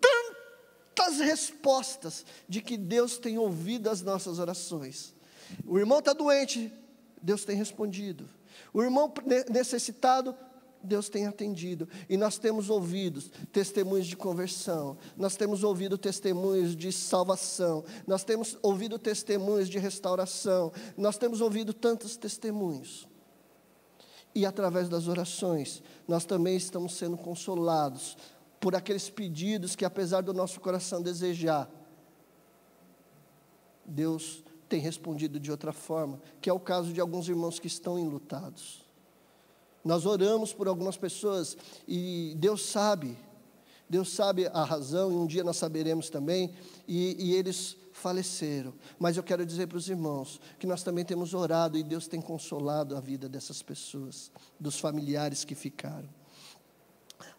tantas respostas de que Deus tem ouvido as nossas orações. O irmão está doente, Deus tem respondido. O irmão necessitado, Deus tem atendido. E nós temos ouvido testemunhos de conversão, nós temos ouvido testemunhos de salvação, nós temos ouvido testemunhos de restauração, nós temos ouvido tantos testemunhos. E através das orações, nós também estamos sendo consolados por aqueles pedidos que, apesar do nosso coração desejar, Deus tem respondido de outra forma, que é o caso de alguns irmãos que estão enlutados. Nós oramos por algumas pessoas e Deus sabe, Deus sabe a razão, e um dia nós saberemos também, e, e eles faleceram. Mas eu quero dizer para os irmãos que nós também temos orado e Deus tem consolado a vida dessas pessoas, dos familiares que ficaram.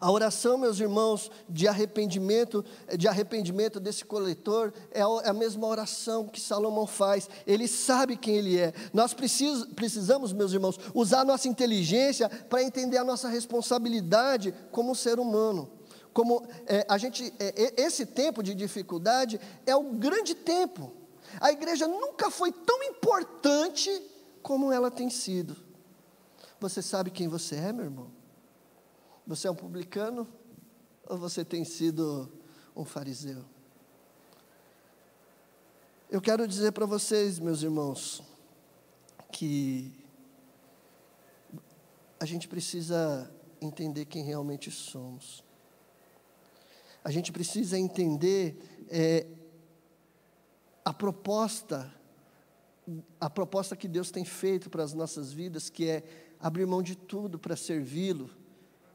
A oração, meus irmãos, de arrependimento, de arrependimento desse coletor é, é a mesma oração que Salomão faz. Ele sabe quem ele é. Nós precisamos, meus irmãos, usar nossa inteligência para entender a nossa responsabilidade como ser humano. Como é, a gente, é, esse tempo de dificuldade é o grande tempo. A igreja nunca foi tão importante como ela tem sido. Você sabe quem você é, meu irmão? Você é um publicano ou você tem sido um fariseu? Eu quero dizer para vocês, meus irmãos, que a gente precisa entender quem realmente somos. A gente precisa entender é, a proposta, a proposta que Deus tem feito para as nossas vidas, que é abrir mão de tudo para servi-lo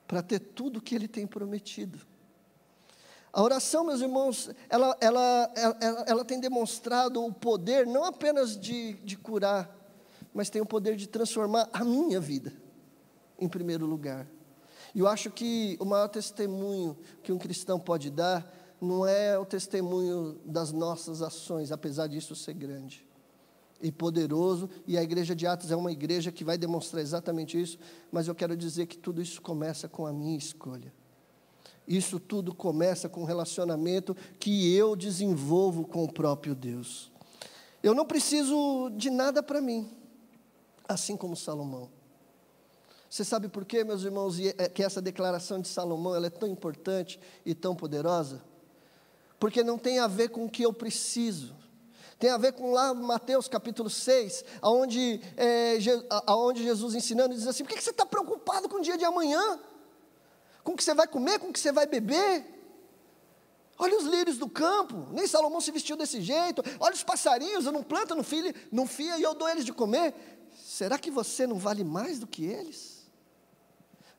para ter tudo o que Ele tem prometido. A oração, meus irmãos, ela, ela, ela, ela tem demonstrado o poder não apenas de, de curar, mas tem o poder de transformar a minha vida, em primeiro lugar. E eu acho que o maior testemunho que um cristão pode dar não é o testemunho das nossas ações, apesar disso ser grande e poderoso, e a igreja de Atos é uma igreja que vai demonstrar exatamente isso, mas eu quero dizer que tudo isso começa com a minha escolha. Isso tudo começa com o relacionamento que eu desenvolvo com o próprio Deus. Eu não preciso de nada para mim, assim como Salomão. Você sabe por quê, meus irmãos, é que essa declaração de Salomão ela é tão importante e tão poderosa? Porque não tem a ver com o que eu preciso, tem a ver com lá Mateus capítulo 6, onde, é, aonde Jesus ensinando diz assim: por que você está preocupado com o dia de amanhã? Com o que você vai comer, com o que você vai beber? Olha os lírios do campo, nem Salomão se vestiu desse jeito. Olha os passarinhos, eu não planto, não fia, não fia e eu dou eles de comer. Será que você não vale mais do que eles?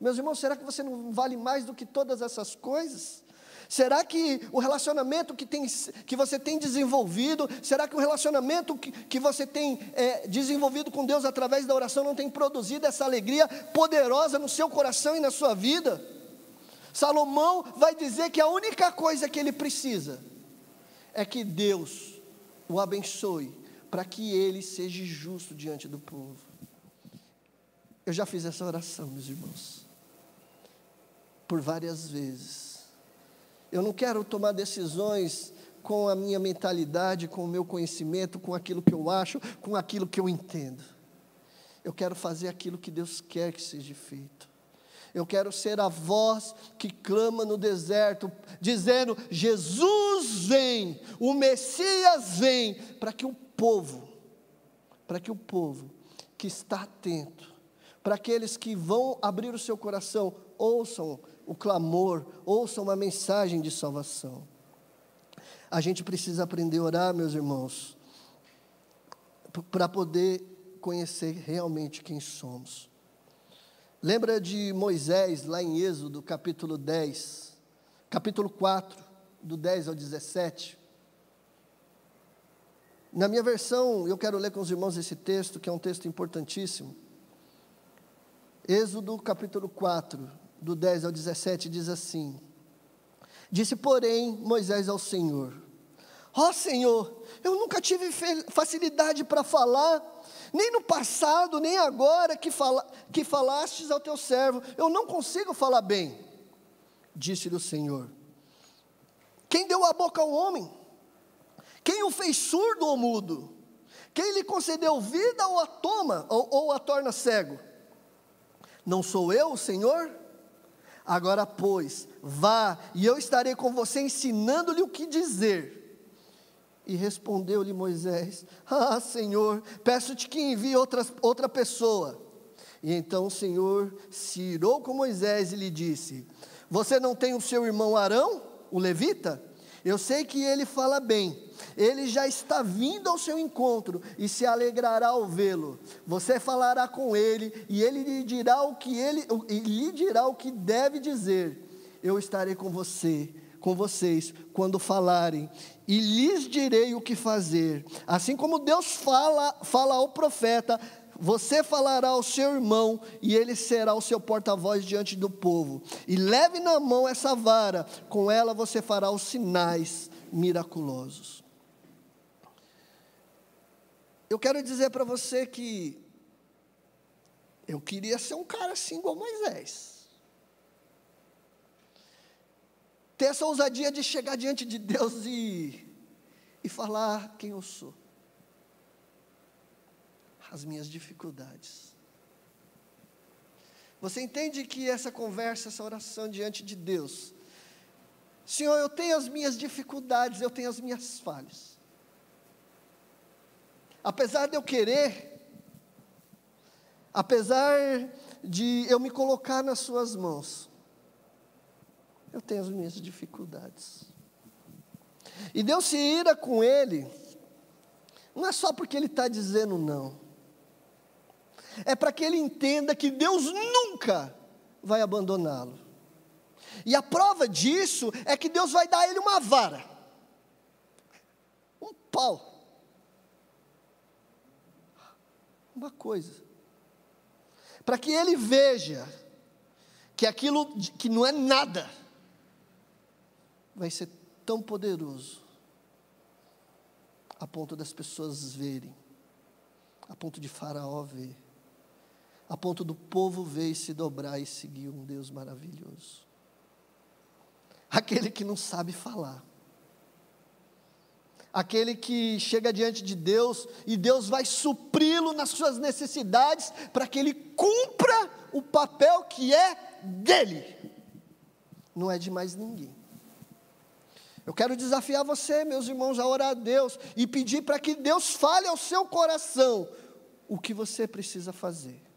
Meus irmãos, será que você não vale mais do que todas essas coisas? Será que o relacionamento que, tem, que você tem desenvolvido, será que o relacionamento que, que você tem é, desenvolvido com Deus através da oração não tem produzido essa alegria poderosa no seu coração e na sua vida? Salomão vai dizer que a única coisa que ele precisa é que Deus o abençoe para que ele seja justo diante do povo. Eu já fiz essa oração, meus irmãos. por várias vezes. Eu não quero tomar decisões com a minha mentalidade, com o meu conhecimento, com aquilo que eu acho, com aquilo que eu entendo. Eu quero fazer aquilo que Deus quer que seja feito. Eu quero ser a voz que clama no deserto, dizendo: Jesus vem, o Messias vem, para que o povo, para que o povo que está atento, para aqueles que vão abrir o seu coração, ouçam o clamor, ouçam uma mensagem de salvação. A gente precisa aprender a orar, meus irmãos, para poder conhecer realmente quem somos. Lembra de Moisés, lá em Êxodo, capítulo 10, capítulo 4, do 10 ao 17? Na minha versão, eu quero ler com os irmãos esse texto, que é um texto importantíssimo. Êxodo, capítulo 4, do 10 ao 17, diz assim: Disse, porém, Moisés ao Senhor: Ó oh, Senhor, eu nunca tive facilidade para falar, nem no passado, nem agora que, fala, que falastes ao teu servo, eu não consigo falar bem. Disse-lhe o Senhor: Quem deu a boca ao homem? Quem o fez surdo ou mudo? Quem lhe concedeu vida ou a toma, ou, ou a torna cego? Não sou eu, Senhor? Agora, pois, vá, e eu estarei com você ensinando-lhe o que dizer. E respondeu-lhe Moisés: Ah, Senhor, peço-te que envie outra, outra pessoa. E então o Senhor se irou com Moisés e lhe disse: Você não tem o seu irmão Arão, o levita? Eu sei que ele fala bem ele já está vindo ao seu encontro e se alegrará ao vê-lo. Você falará com ele e ele lhe dirá o que ele lhe dirá o que deve dizer. Eu estarei com você, com vocês quando falarem e lhes direi o que fazer. Assim como Deus fala, fala ao profeta, você falará ao seu irmão e ele será o seu porta-voz diante do povo. E leve na mão essa vara, com ela você fará os sinais miraculosos. Eu quero dizer para você que eu queria ser um cara assim igual Moisés. Ter essa ousadia de chegar diante de Deus e, e falar quem eu sou. As minhas dificuldades. Você entende que essa conversa, essa oração diante de Deus, Senhor, eu tenho as minhas dificuldades, eu tenho as minhas falhas apesar de eu querer, apesar de eu me colocar nas Suas mãos, eu tenho as minhas dificuldades. E Deus se ira com ele, não é só porque ele está dizendo não, é para que ele entenda que Deus nunca vai abandoná-lo. E a prova disso é que Deus vai dar a ele uma vara, um pau. uma coisa. Para que ele veja que aquilo que não é nada vai ser tão poderoso a ponto das pessoas verem, a ponto de Faraó ver, a ponto do povo ver e se dobrar e seguir um Deus maravilhoso. Aquele que não sabe falar, aquele que chega diante de Deus e Deus vai supri-lo nas suas necessidades para que ele cumpra o papel que é dele, não é de mais ninguém. Eu quero desafiar você, meus irmãos, a orar a Deus e pedir para que Deus fale ao seu coração o que você precisa fazer.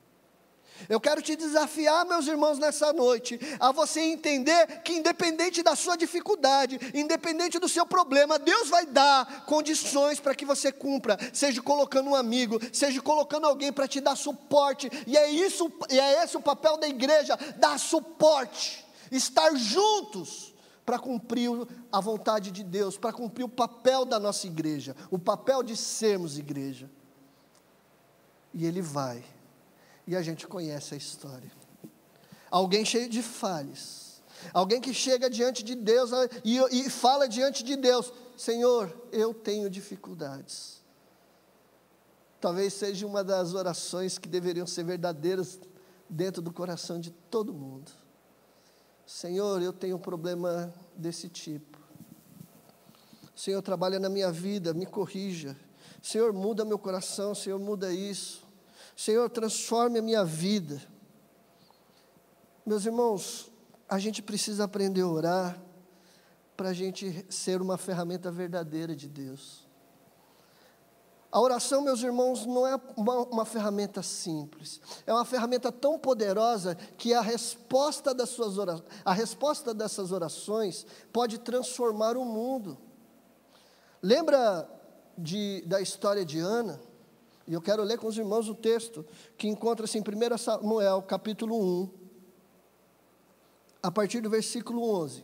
Eu quero te desafiar, meus irmãos, nessa noite, a você entender que, independente da sua dificuldade, independente do seu problema, Deus vai dar condições para que você cumpra, seja colocando um amigo, seja colocando alguém para te dar suporte, e é, isso, e é esse o papel da igreja: dar suporte, estar juntos para cumprir a vontade de Deus, para cumprir o papel da nossa igreja, o papel de sermos igreja. E Ele vai e a gente conhece a história. Alguém cheio de falhas, alguém que chega diante de Deus ah, e, e fala diante de Deus: Senhor, eu tenho dificuldades. Talvez seja uma das orações que deveriam ser verdadeiras dentro do coração de todo mundo. Senhor, eu tenho um problema desse tipo. Senhor, trabalha na minha vida, me corrija. Senhor, muda meu coração, Senhor, muda isso. Senhor, transforme a minha vida. Meus irmãos, a gente precisa aprender a orar para a gente ser uma ferramenta verdadeira de Deus. A oração, meus irmãos, não é uma, uma, ferramenta simples. É uma ferramenta tão poderosa que a resposta, das suas orações, a resposta dessas orações pode transformar o mundo. Lembra de, da história de Ana? E eu quero ler com os irmãos o texto que encontra-se em 1 Samuel, capítulo 1, a partir do versículo 11.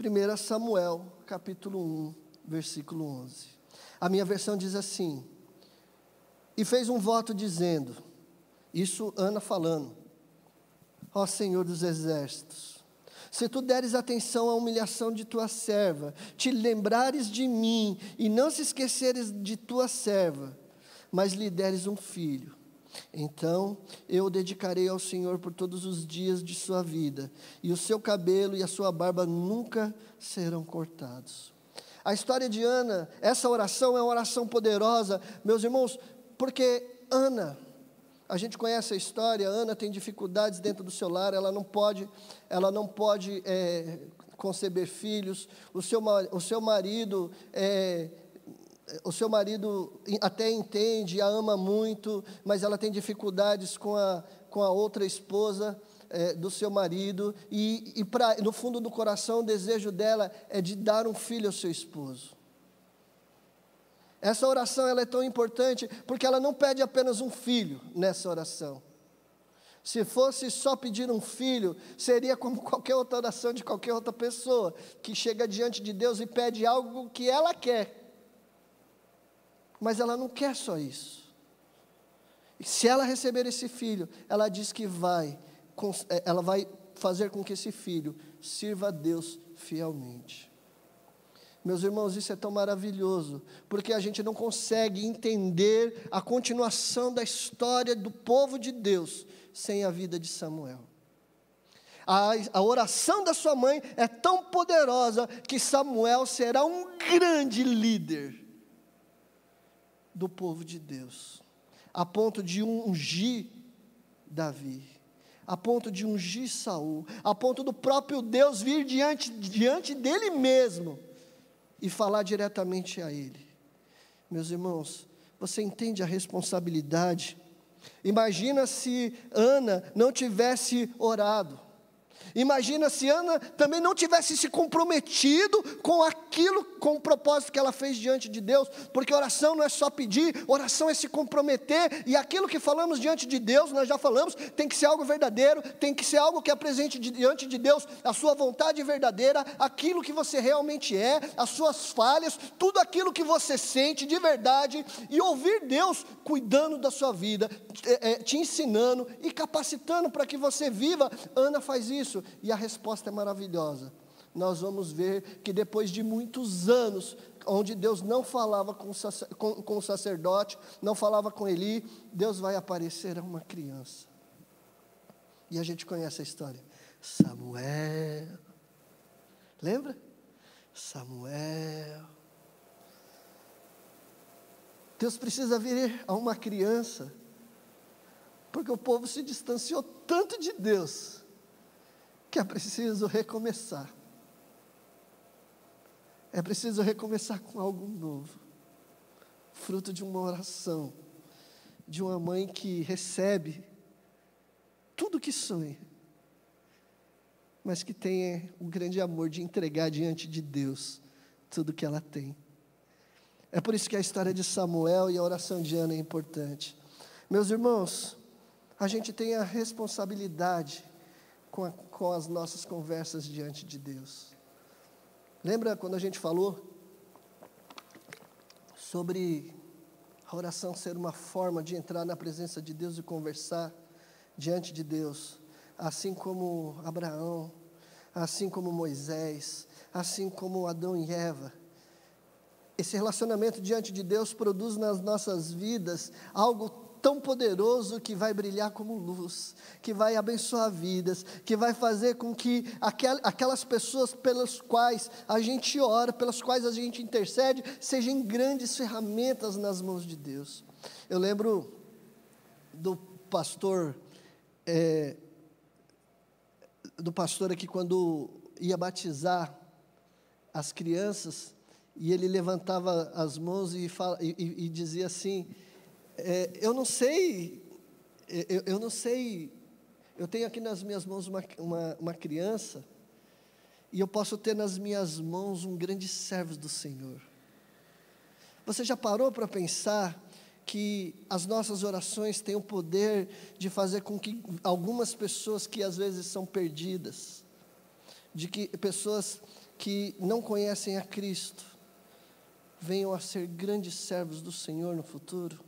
1 Samuel, capítulo 1, versículo 11. A minha versão diz assim: E fez um voto dizendo, isso Ana falando, ó Senhor dos exércitos, se tu deres atenção à humilhação de tua serva, te lembrares de mim e não se esqueceres de tua serva, mas lhe deres um filho, então eu o dedicarei ao Senhor por todos os dias de sua vida, e o seu cabelo e a sua barba nunca serão cortados. A história de Ana, essa oração é uma oração poderosa, meus irmãos, porque Ana, a gente conhece a história, Ana tem dificuldades dentro do seu lar, ela não pode, ela não pode é, conceber filhos, o seu, o seu marido é, o seu marido até entende, a ama muito, mas ela tem dificuldades com a, com a outra esposa é, do seu marido, e, e pra, no fundo do coração o desejo dela é de dar um filho ao seu esposo. Essa oração ela é tão importante porque ela não pede apenas um filho nessa oração. Se fosse só pedir um filho, seria como qualquer outra oração de qualquer outra pessoa, que chega diante de Deus e pede algo que ela quer. Mas ela não quer só isso. E se ela receber esse filho, ela diz que vai é, ela vai fazer com que esse filho sirva a Deus fielmente. Meus irmãos, isso é tão maravilhoso, porque a gente não consegue entender a continuação da história do povo de Deus sem a vida de Samuel. A, a, oração da sua mãe é tão poderosa que Samuel será um grande líder do povo de Deus, a ponto de ungir Davi a ponto de ungir Saul, a ponto do próprio Deus vir diante, diante dele mesmo e falar diretamente a ele. Meus irmãos, você entende a responsabilidade? Imagina se Ana não tivesse orado. Imagina se Ana também não tivesse se comprometido com aquilo, com o propósito que ela fez diante de Deus, porque oração não é só pedir, oração é se comprometer, e aquilo que falamos diante de Deus, nós já falamos, tem que ser algo verdadeiro, tem que ser algo que apresente diante de Deus a sua vontade verdadeira, aquilo que você realmente é, as suas falhas, tudo aquilo que você sente de verdade, e ouvir Deus cuidando da sua vida, é, é, te ensinando e capacitando para que você viva. Ana faz isso isso? E a resposta é maravilhosa. Nós vamos ver que depois de muitos anos, onde Deus não falava com, com, com o sacerdote, não falava com Eli, Deus vai aparecer a uma criança. E a gente conhece a história. Samuel. Lembra? Samuel. Deus precisa vir a uma criança, porque o povo se distanciou tanto de Deus que é preciso recomeçar. É preciso recomeçar com algo novo, fruto de uma oração, de uma mãe que recebe tudo que sonha, mas que tem o grande amor de entregar diante de Deus tudo que ela tem. É por isso que a história de Samuel e a oração de Ana é importante. Meus irmãos, a gente tem a responsabilidade com, a, com as nossas conversas diante de Deus. Lembra quando a gente falou sobre a oração ser uma forma de entrar na presença de Deus e conversar diante de Deus, assim como Abraão, assim como Moisés, assim como Adão e Eva. Esse relacionamento diante de Deus produz nas nossas vidas algo tão poderoso que vai brilhar como luz, que vai abençoar vidas, que vai fazer com que aquelas pessoas pelas quais a gente ora, pelas quais a gente intercede, sejam grandes ferramentas nas mãos de Deus. Eu lembro do pastor, é, do pastor aqui quando ia batizar as crianças, e ele levantava as mãos e, fala, e, e dizia assim: é, Eu não sei, é, eu, eu, não sei, eu tenho aqui nas minhas mãos uma, uma, uma criança, e eu posso ter nas minhas mãos um grande servo do Senhor. Você já parou para pensar que as nossas orações têm o poder de fazer com que algumas pessoas que às vezes são perdidas, de que pessoas que não conhecem a Cristo, venham a ser grandes servos do Senhor no futuro?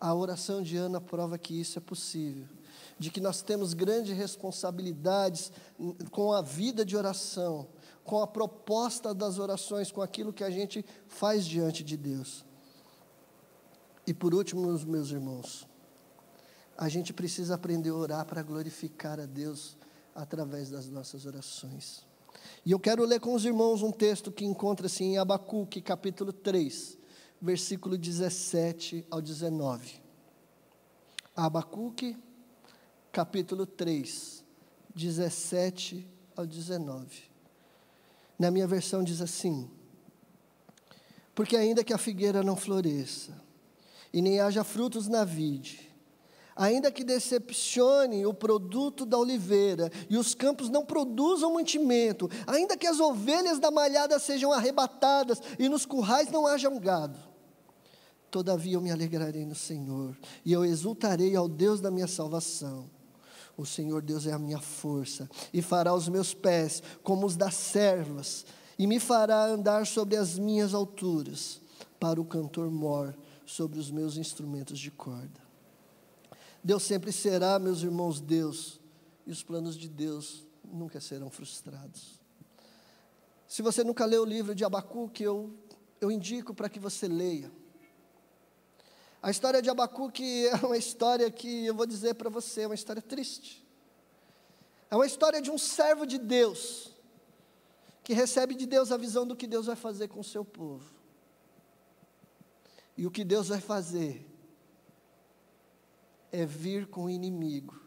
A oração de Ana prova que isso é possível, de que nós temos grandes responsabilidades com a vida de oração, com a proposta das orações, com aquilo que a gente faz diante de Deus. E por último, meus irmãos, a gente precisa aprender a orar para glorificar a Deus através das nossas orações. E eu quero ler com os irmãos um texto que encontra-se em Abacuque, capítulo 3, versículo 17 ao 19. Abacuque, capítulo 3, 17 ao 19. Na minha versão diz assim: Porque ainda que a figueira não floresça, e nem haja frutos na vide, ainda que decepcione o produto da oliveira e os campos não produzam mantimento, ainda que as ovelhas da malhada sejam arrebatadas e nos currais não haja um gado. Todavia eu me alegrarei no Senhor e eu exultarei ao Deus da minha salvação. O Senhor Deus é a minha força e fará os meus pés como os das servas e me fará andar sobre as minhas alturas para o cantor mor sobre os meus instrumentos de corda. Deus sempre será, meus irmãos, Deus, e os planos de Deus nunca serão frustrados. Se você nunca leu o livro de Abacuque, eu, eu indico para que você leia. A história de Abacuque é uma história que eu vou dizer para você, é uma história triste. É uma história de um servo de Deus, que recebe de Deus a visão do que Deus vai fazer com o seu povo. E o que Deus vai fazer é vir com o inimigo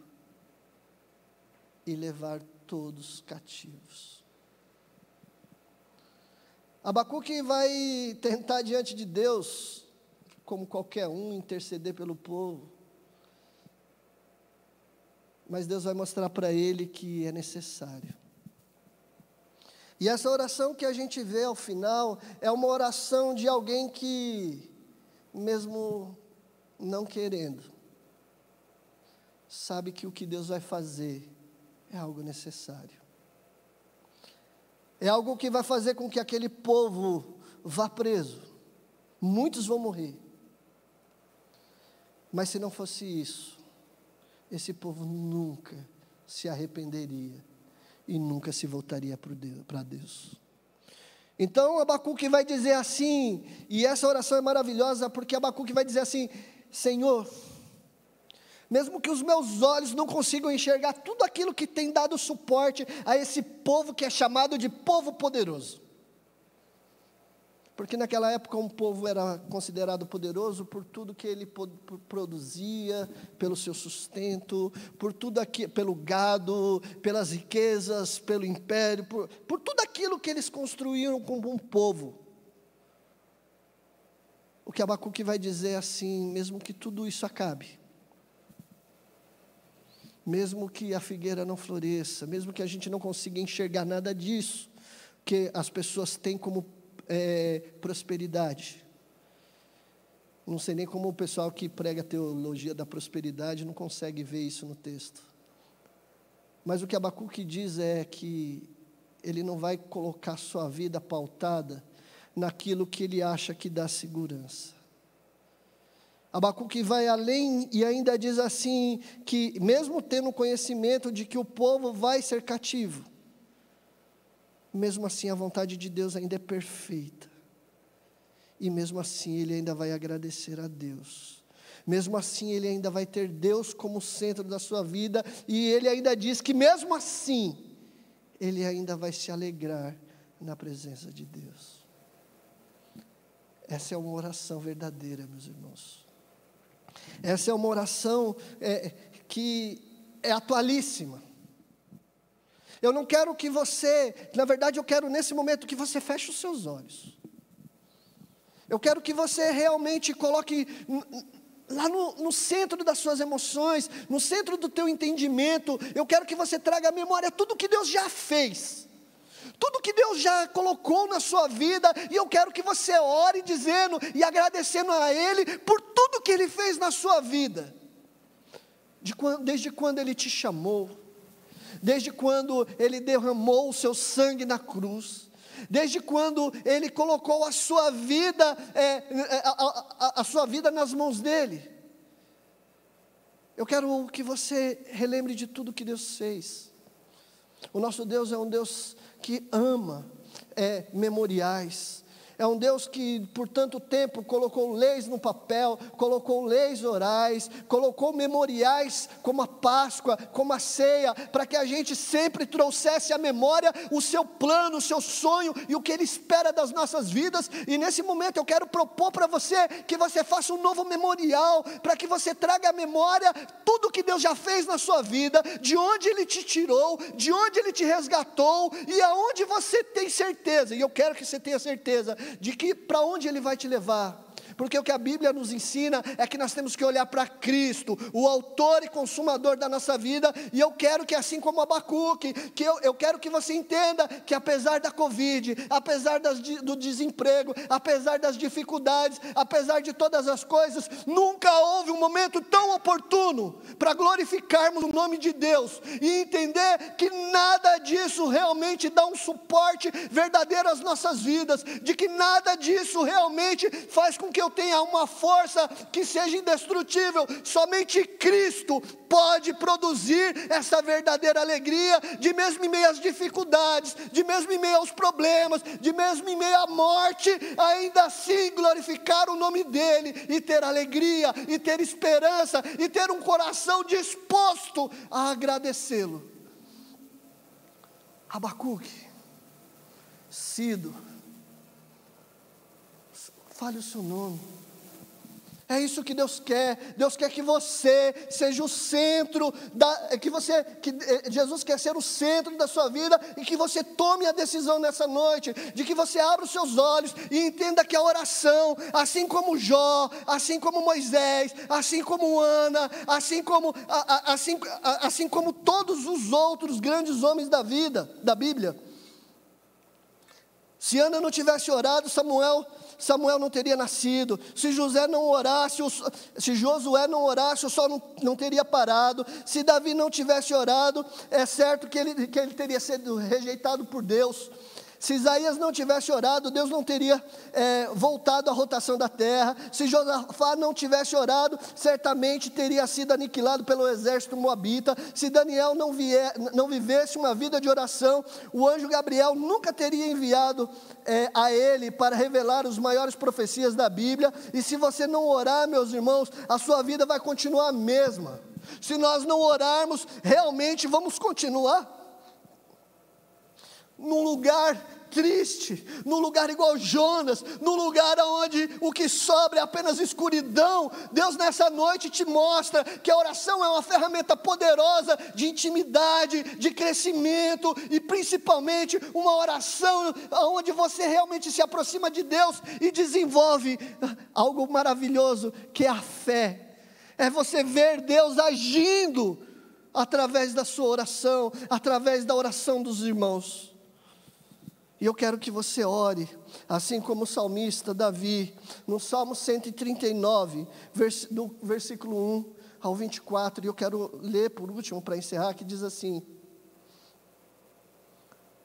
e levar todos cativos. Abacuque vai tentar diante de Deus, como qualquer um, interceder pelo povo. Mas Deus vai mostrar para ele que é necessário. E essa oração que a gente vê ao final é uma oração de alguém que, mesmo não querendo, sabe que o que Deus vai fazer é algo necessário. É algo que vai fazer com que aquele povo vá preso. Muitos vão morrer. Mas se não fosse isso, esse povo nunca se arrependeria e nunca se voltaria para Deus. Então Abacuque vai dizer assim, e essa oração é maravilhosa porque Abacuque vai dizer assim: Senhor, mesmo que os meus olhos não consigam enxergar tudo aquilo que tem dado suporte a esse povo que é chamado de povo poderoso. Porque naquela época um povo era considerado poderoso por tudo que ele produzia, pelo seu sustento, por tudo aqui, pelo gado, pelas riquezas, pelo império, por, por tudo aquilo que eles construíram como um povo. O que Abacuque vai dizer é assim, mesmo que tudo isso acabe, mesmo que a figueira não floresça, mesmo que a gente não consiga enxergar nada disso, que as pessoas têm como é, prosperidade. Não sei nem como o pessoal que prega a teologia da prosperidade não consegue ver isso no texto. Mas o que Abacuque diz é que ele não vai colocar sua vida pautada naquilo que ele acha que dá segurança. Abacuque vai além e ainda diz assim: que, mesmo tendo conhecimento de que o povo vai ser cativo, mesmo assim a vontade de Deus ainda é perfeita. E mesmo assim ele ainda vai agradecer a Deus. Mesmo assim, ele ainda vai ter Deus como centro da sua vida, e ele ainda diz que, mesmo assim, ele ainda vai se alegrar na presença de Deus. Essa é uma oração verdadeira, meus irmãos. Essa é uma oração é, que é atualíssima. Eu não quero que você, na verdade, eu quero nesse momento que você feche os seus olhos. Eu quero que você realmente coloque lá no, no, centro das suas emoções, no centro do teu entendimento. Eu quero que você traga à memória tudo que Deus já fez, tudo que Deus já colocou na sua vida, e eu quero que você ore dizendo e agradecendo a Ele por tudo que Ele fez na sua vida, de quando, desde quando Ele te chamou, desde quando Ele derramou o seu sangue na cruz desde quando Ele colocou a sua vida, é, é a, a, a sua vida nas mãos dEle. Eu quero que você relembre de tudo que Deus fez. O nosso Deus é um Deus que ama é, memoriais, é um Deus que por tanto tempo colocou leis no papel, colocou leis orais, colocou memoriais como a Páscoa, como a ceia, para que a gente sempre trouxesse à memória o seu plano, o seu sonho e o que Ele espera das nossas vidas. E nesse momento eu quero propor para você que você faça um novo memorial, para que você traga à memória tudo que Deus já fez na sua vida, de onde Ele te tirou, de onde Ele te resgatou e aonde você tem certeza. E eu quero que você tenha certeza de que para onde Ele vai te levar. Porque o que a Bíblia nos ensina é que nós temos que olhar para Cristo, o autor e consumador da nossa vida, e eu quero que, assim como Abacuque, que eu, eu quero que você entenda que apesar da Covid, apesar das, do desemprego, apesar das dificuldades, apesar de todas as coisas, nunca houve um momento tão oportuno para glorificarmos o nome de Deus e entender que nada disso realmente dá um suporte verdadeiro às nossas vidas, de que nada disso realmente faz com que eu tenha uma força que seja indestrutível. Somente Cristo pode produzir essa verdadeira alegria, de mesmo em meio às dificuldades, de mesmo em meio aos problemas, de mesmo em meio à morte, ainda assim glorificar o nome dEle e ter alegria, e ter esperança, e ter um coração disposto a agradecê-lo. Abacuque, Sido, Fale o seu nome. É isso que Deus quer. Deus quer que você seja o centro da que você que eh, Jesus quer ser o centro da sua vida e que você tome a decisão nessa noite de que você abra os seus olhos e entenda que a oração, assim como Jó, assim como Moisés, assim como Ana, assim como assim, assim como todos os outros grandes homens da vida, da Bíblia. Se Ana não tivesse orado, Samuel Samuel não teria nascido. Se José não orasse, se Josué não orasse, o sol não, não teria parado. Se Davi não tivesse orado, é certo que ele, que ele teria sido rejeitado por Deus. Se Isaías não tivesse orado, Deus não teria é, voltado à rotação da terra. Se Josafá não tivesse orado, certamente teria sido aniquilado pelo exército moabita. Se Daniel não, vier, não vivesse uma vida de oração, o anjo Gabriel nunca teria enviado é, a ele para revelar os maiores profecias da Bíblia. E se você não orar, meus irmãos, a sua vida vai continuar a mesma. Se nós não orarmos, realmente vamos continuar num lugar triste, num lugar igual Jonas, num lugar onde o que sobra é apenas escuridão, Deus nessa noite te mostra que a oração é uma ferramenta poderosa de intimidade, de crescimento e principalmente uma oração onde você realmente se aproxima de Deus e desenvolve algo maravilhoso que é a fé. É você ver Deus agindo através da sua oração, através da oração dos irmãos. E eu quero que você ore, assim como o salmista Davi, no Salmo 139, vers, do versículo 1 ao 24, e eu quero ler por último para encerrar, que diz assim: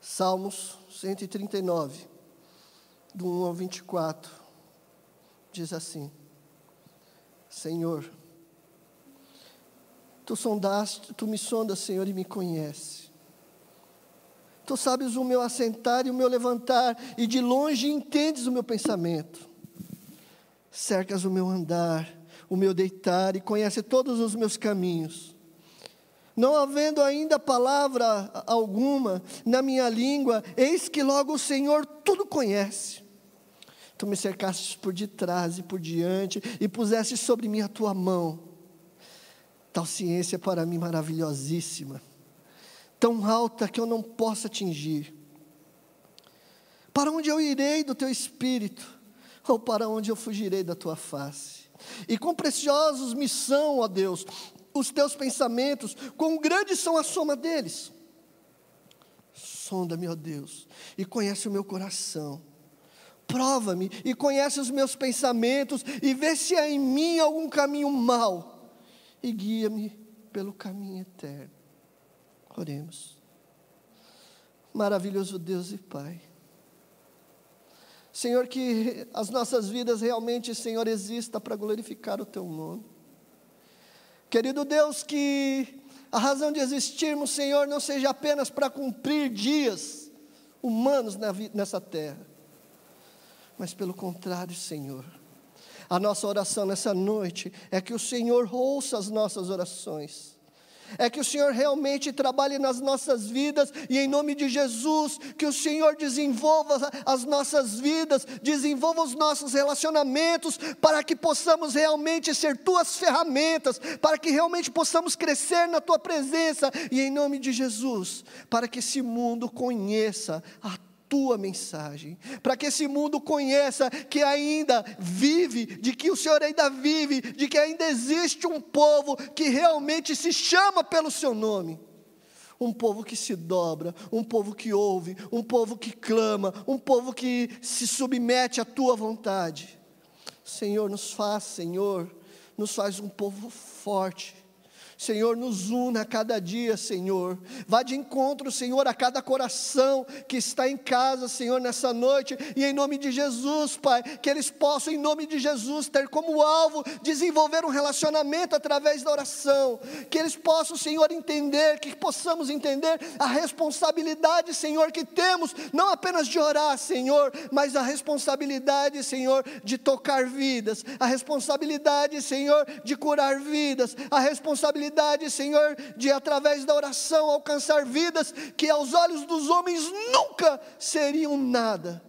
Salmos 139, do 1 ao 24, diz assim: Senhor, tu sondaste, tu me sondas, Senhor, e me conheces. Tu sabes o meu assentar e o meu levantar, e de longe entendes o meu pensamento. Cercas o meu andar, o meu deitar e conhece todos os meus caminhos. Não havendo ainda palavra alguma na minha língua, eis que logo o Senhor tudo conhece. Tu me cercaste por detrás e por diante e puseste sobre mim a tua mão. Tal ciência é para mim maravilhosíssima, tão alta que eu não posso atingir. Para onde eu irei do teu espírito? Ou para onde eu fugirei da tua face? E quão preciosos me são, ó Deus, os teus pensamentos, quão grandes são a soma deles. Sonda-me, ó Deus, e conhece o meu coração. Prova-me e conhece os meus pensamentos, e vê se há em mim algum caminho mau, e guia-me pelo caminho eterno. Oremos. Maravilhoso Deus e Pai. Senhor, que as nossas vidas realmente, Senhor, exista para glorificar o Teu nome. Querido Deus, que a razão de existirmos, Senhor, não seja apenas para cumprir dias humanos nessa terra, mas pelo contrário, Senhor. A nossa oração nessa noite é que o Senhor ouça as nossas orações é que o Senhor realmente trabalhe nas nossas vidas e em nome de Jesus, que o Senhor desenvolva as nossas vidas, desenvolva os nossos relacionamentos, para que possamos realmente ser tuas ferramentas, para que realmente possamos crescer na tua presença. E em nome de Jesus, para que esse mundo conheça a tua mensagem, para que esse mundo conheça que ainda vive, de que o Senhor ainda vive, de que ainda existe um povo que realmente se chama pelo seu nome. Um povo que se dobra, um povo que ouve, um povo que clama, um povo que se submete à tua vontade. Senhor, nos faz, Senhor, nos faz um povo forte, Senhor, nos una a cada dia, Senhor. Vá de encontro, Senhor, a cada coração que está em casa, Senhor, nessa noite. E em nome de Jesus, Pai, que eles possam, em nome de Jesus, ter como alvo desenvolver um relacionamento através da oração. Que eles possam, Senhor, entender, que possamos entender a responsabilidade, Senhor, que temos, não apenas de orar, Senhor, mas a responsabilidade, Senhor, de tocar vidas, a responsabilidade, Senhor, de curar vidas, a responsabilidade Senhor, de através da oração alcançar vidas que aos olhos dos homens nunca seriam nada,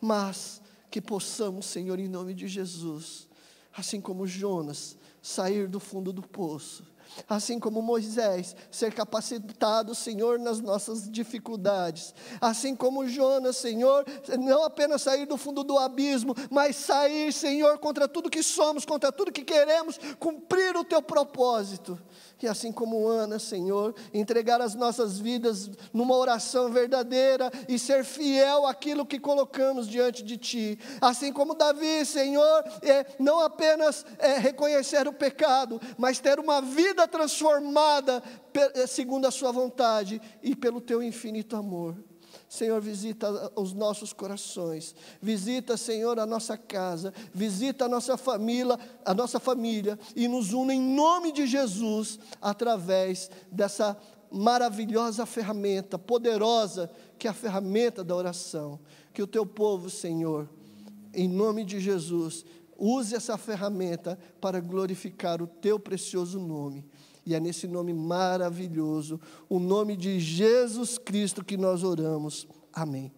mas que possamos, Senhor, em nome de Jesus, assim como Jonas, sair do fundo do poço assim como Moisés, ser capacitado, Senhor, nas nossas dificuldades, assim como Jonas, Senhor, não apenas sair do fundo do abismo, mas sair, Senhor, contra tudo que somos, contra tudo que queremos, cumprir o teu propósito. E assim como Ana, Senhor, entregar as nossas vidas numa oração verdadeira e ser fiel àquilo que colocamos diante de Ti. Assim como Davi, Senhor, é, não apenas é, reconhecer o pecado, mas ter uma vida transformada segundo a Sua vontade e pelo Teu infinito amor. Senhor, visita os nossos corações, visita, Senhor, a nossa casa, visita a nossa família, a nossa família e nos une em nome de Jesus através dessa maravilhosa ferramenta, poderosa, que é a ferramenta da oração. Que o teu povo, Senhor, em nome de Jesus, use essa ferramenta para glorificar o teu precioso nome. E é nesse nome maravilhoso, o nome de Jesus Cristo, que nós oramos. Amém.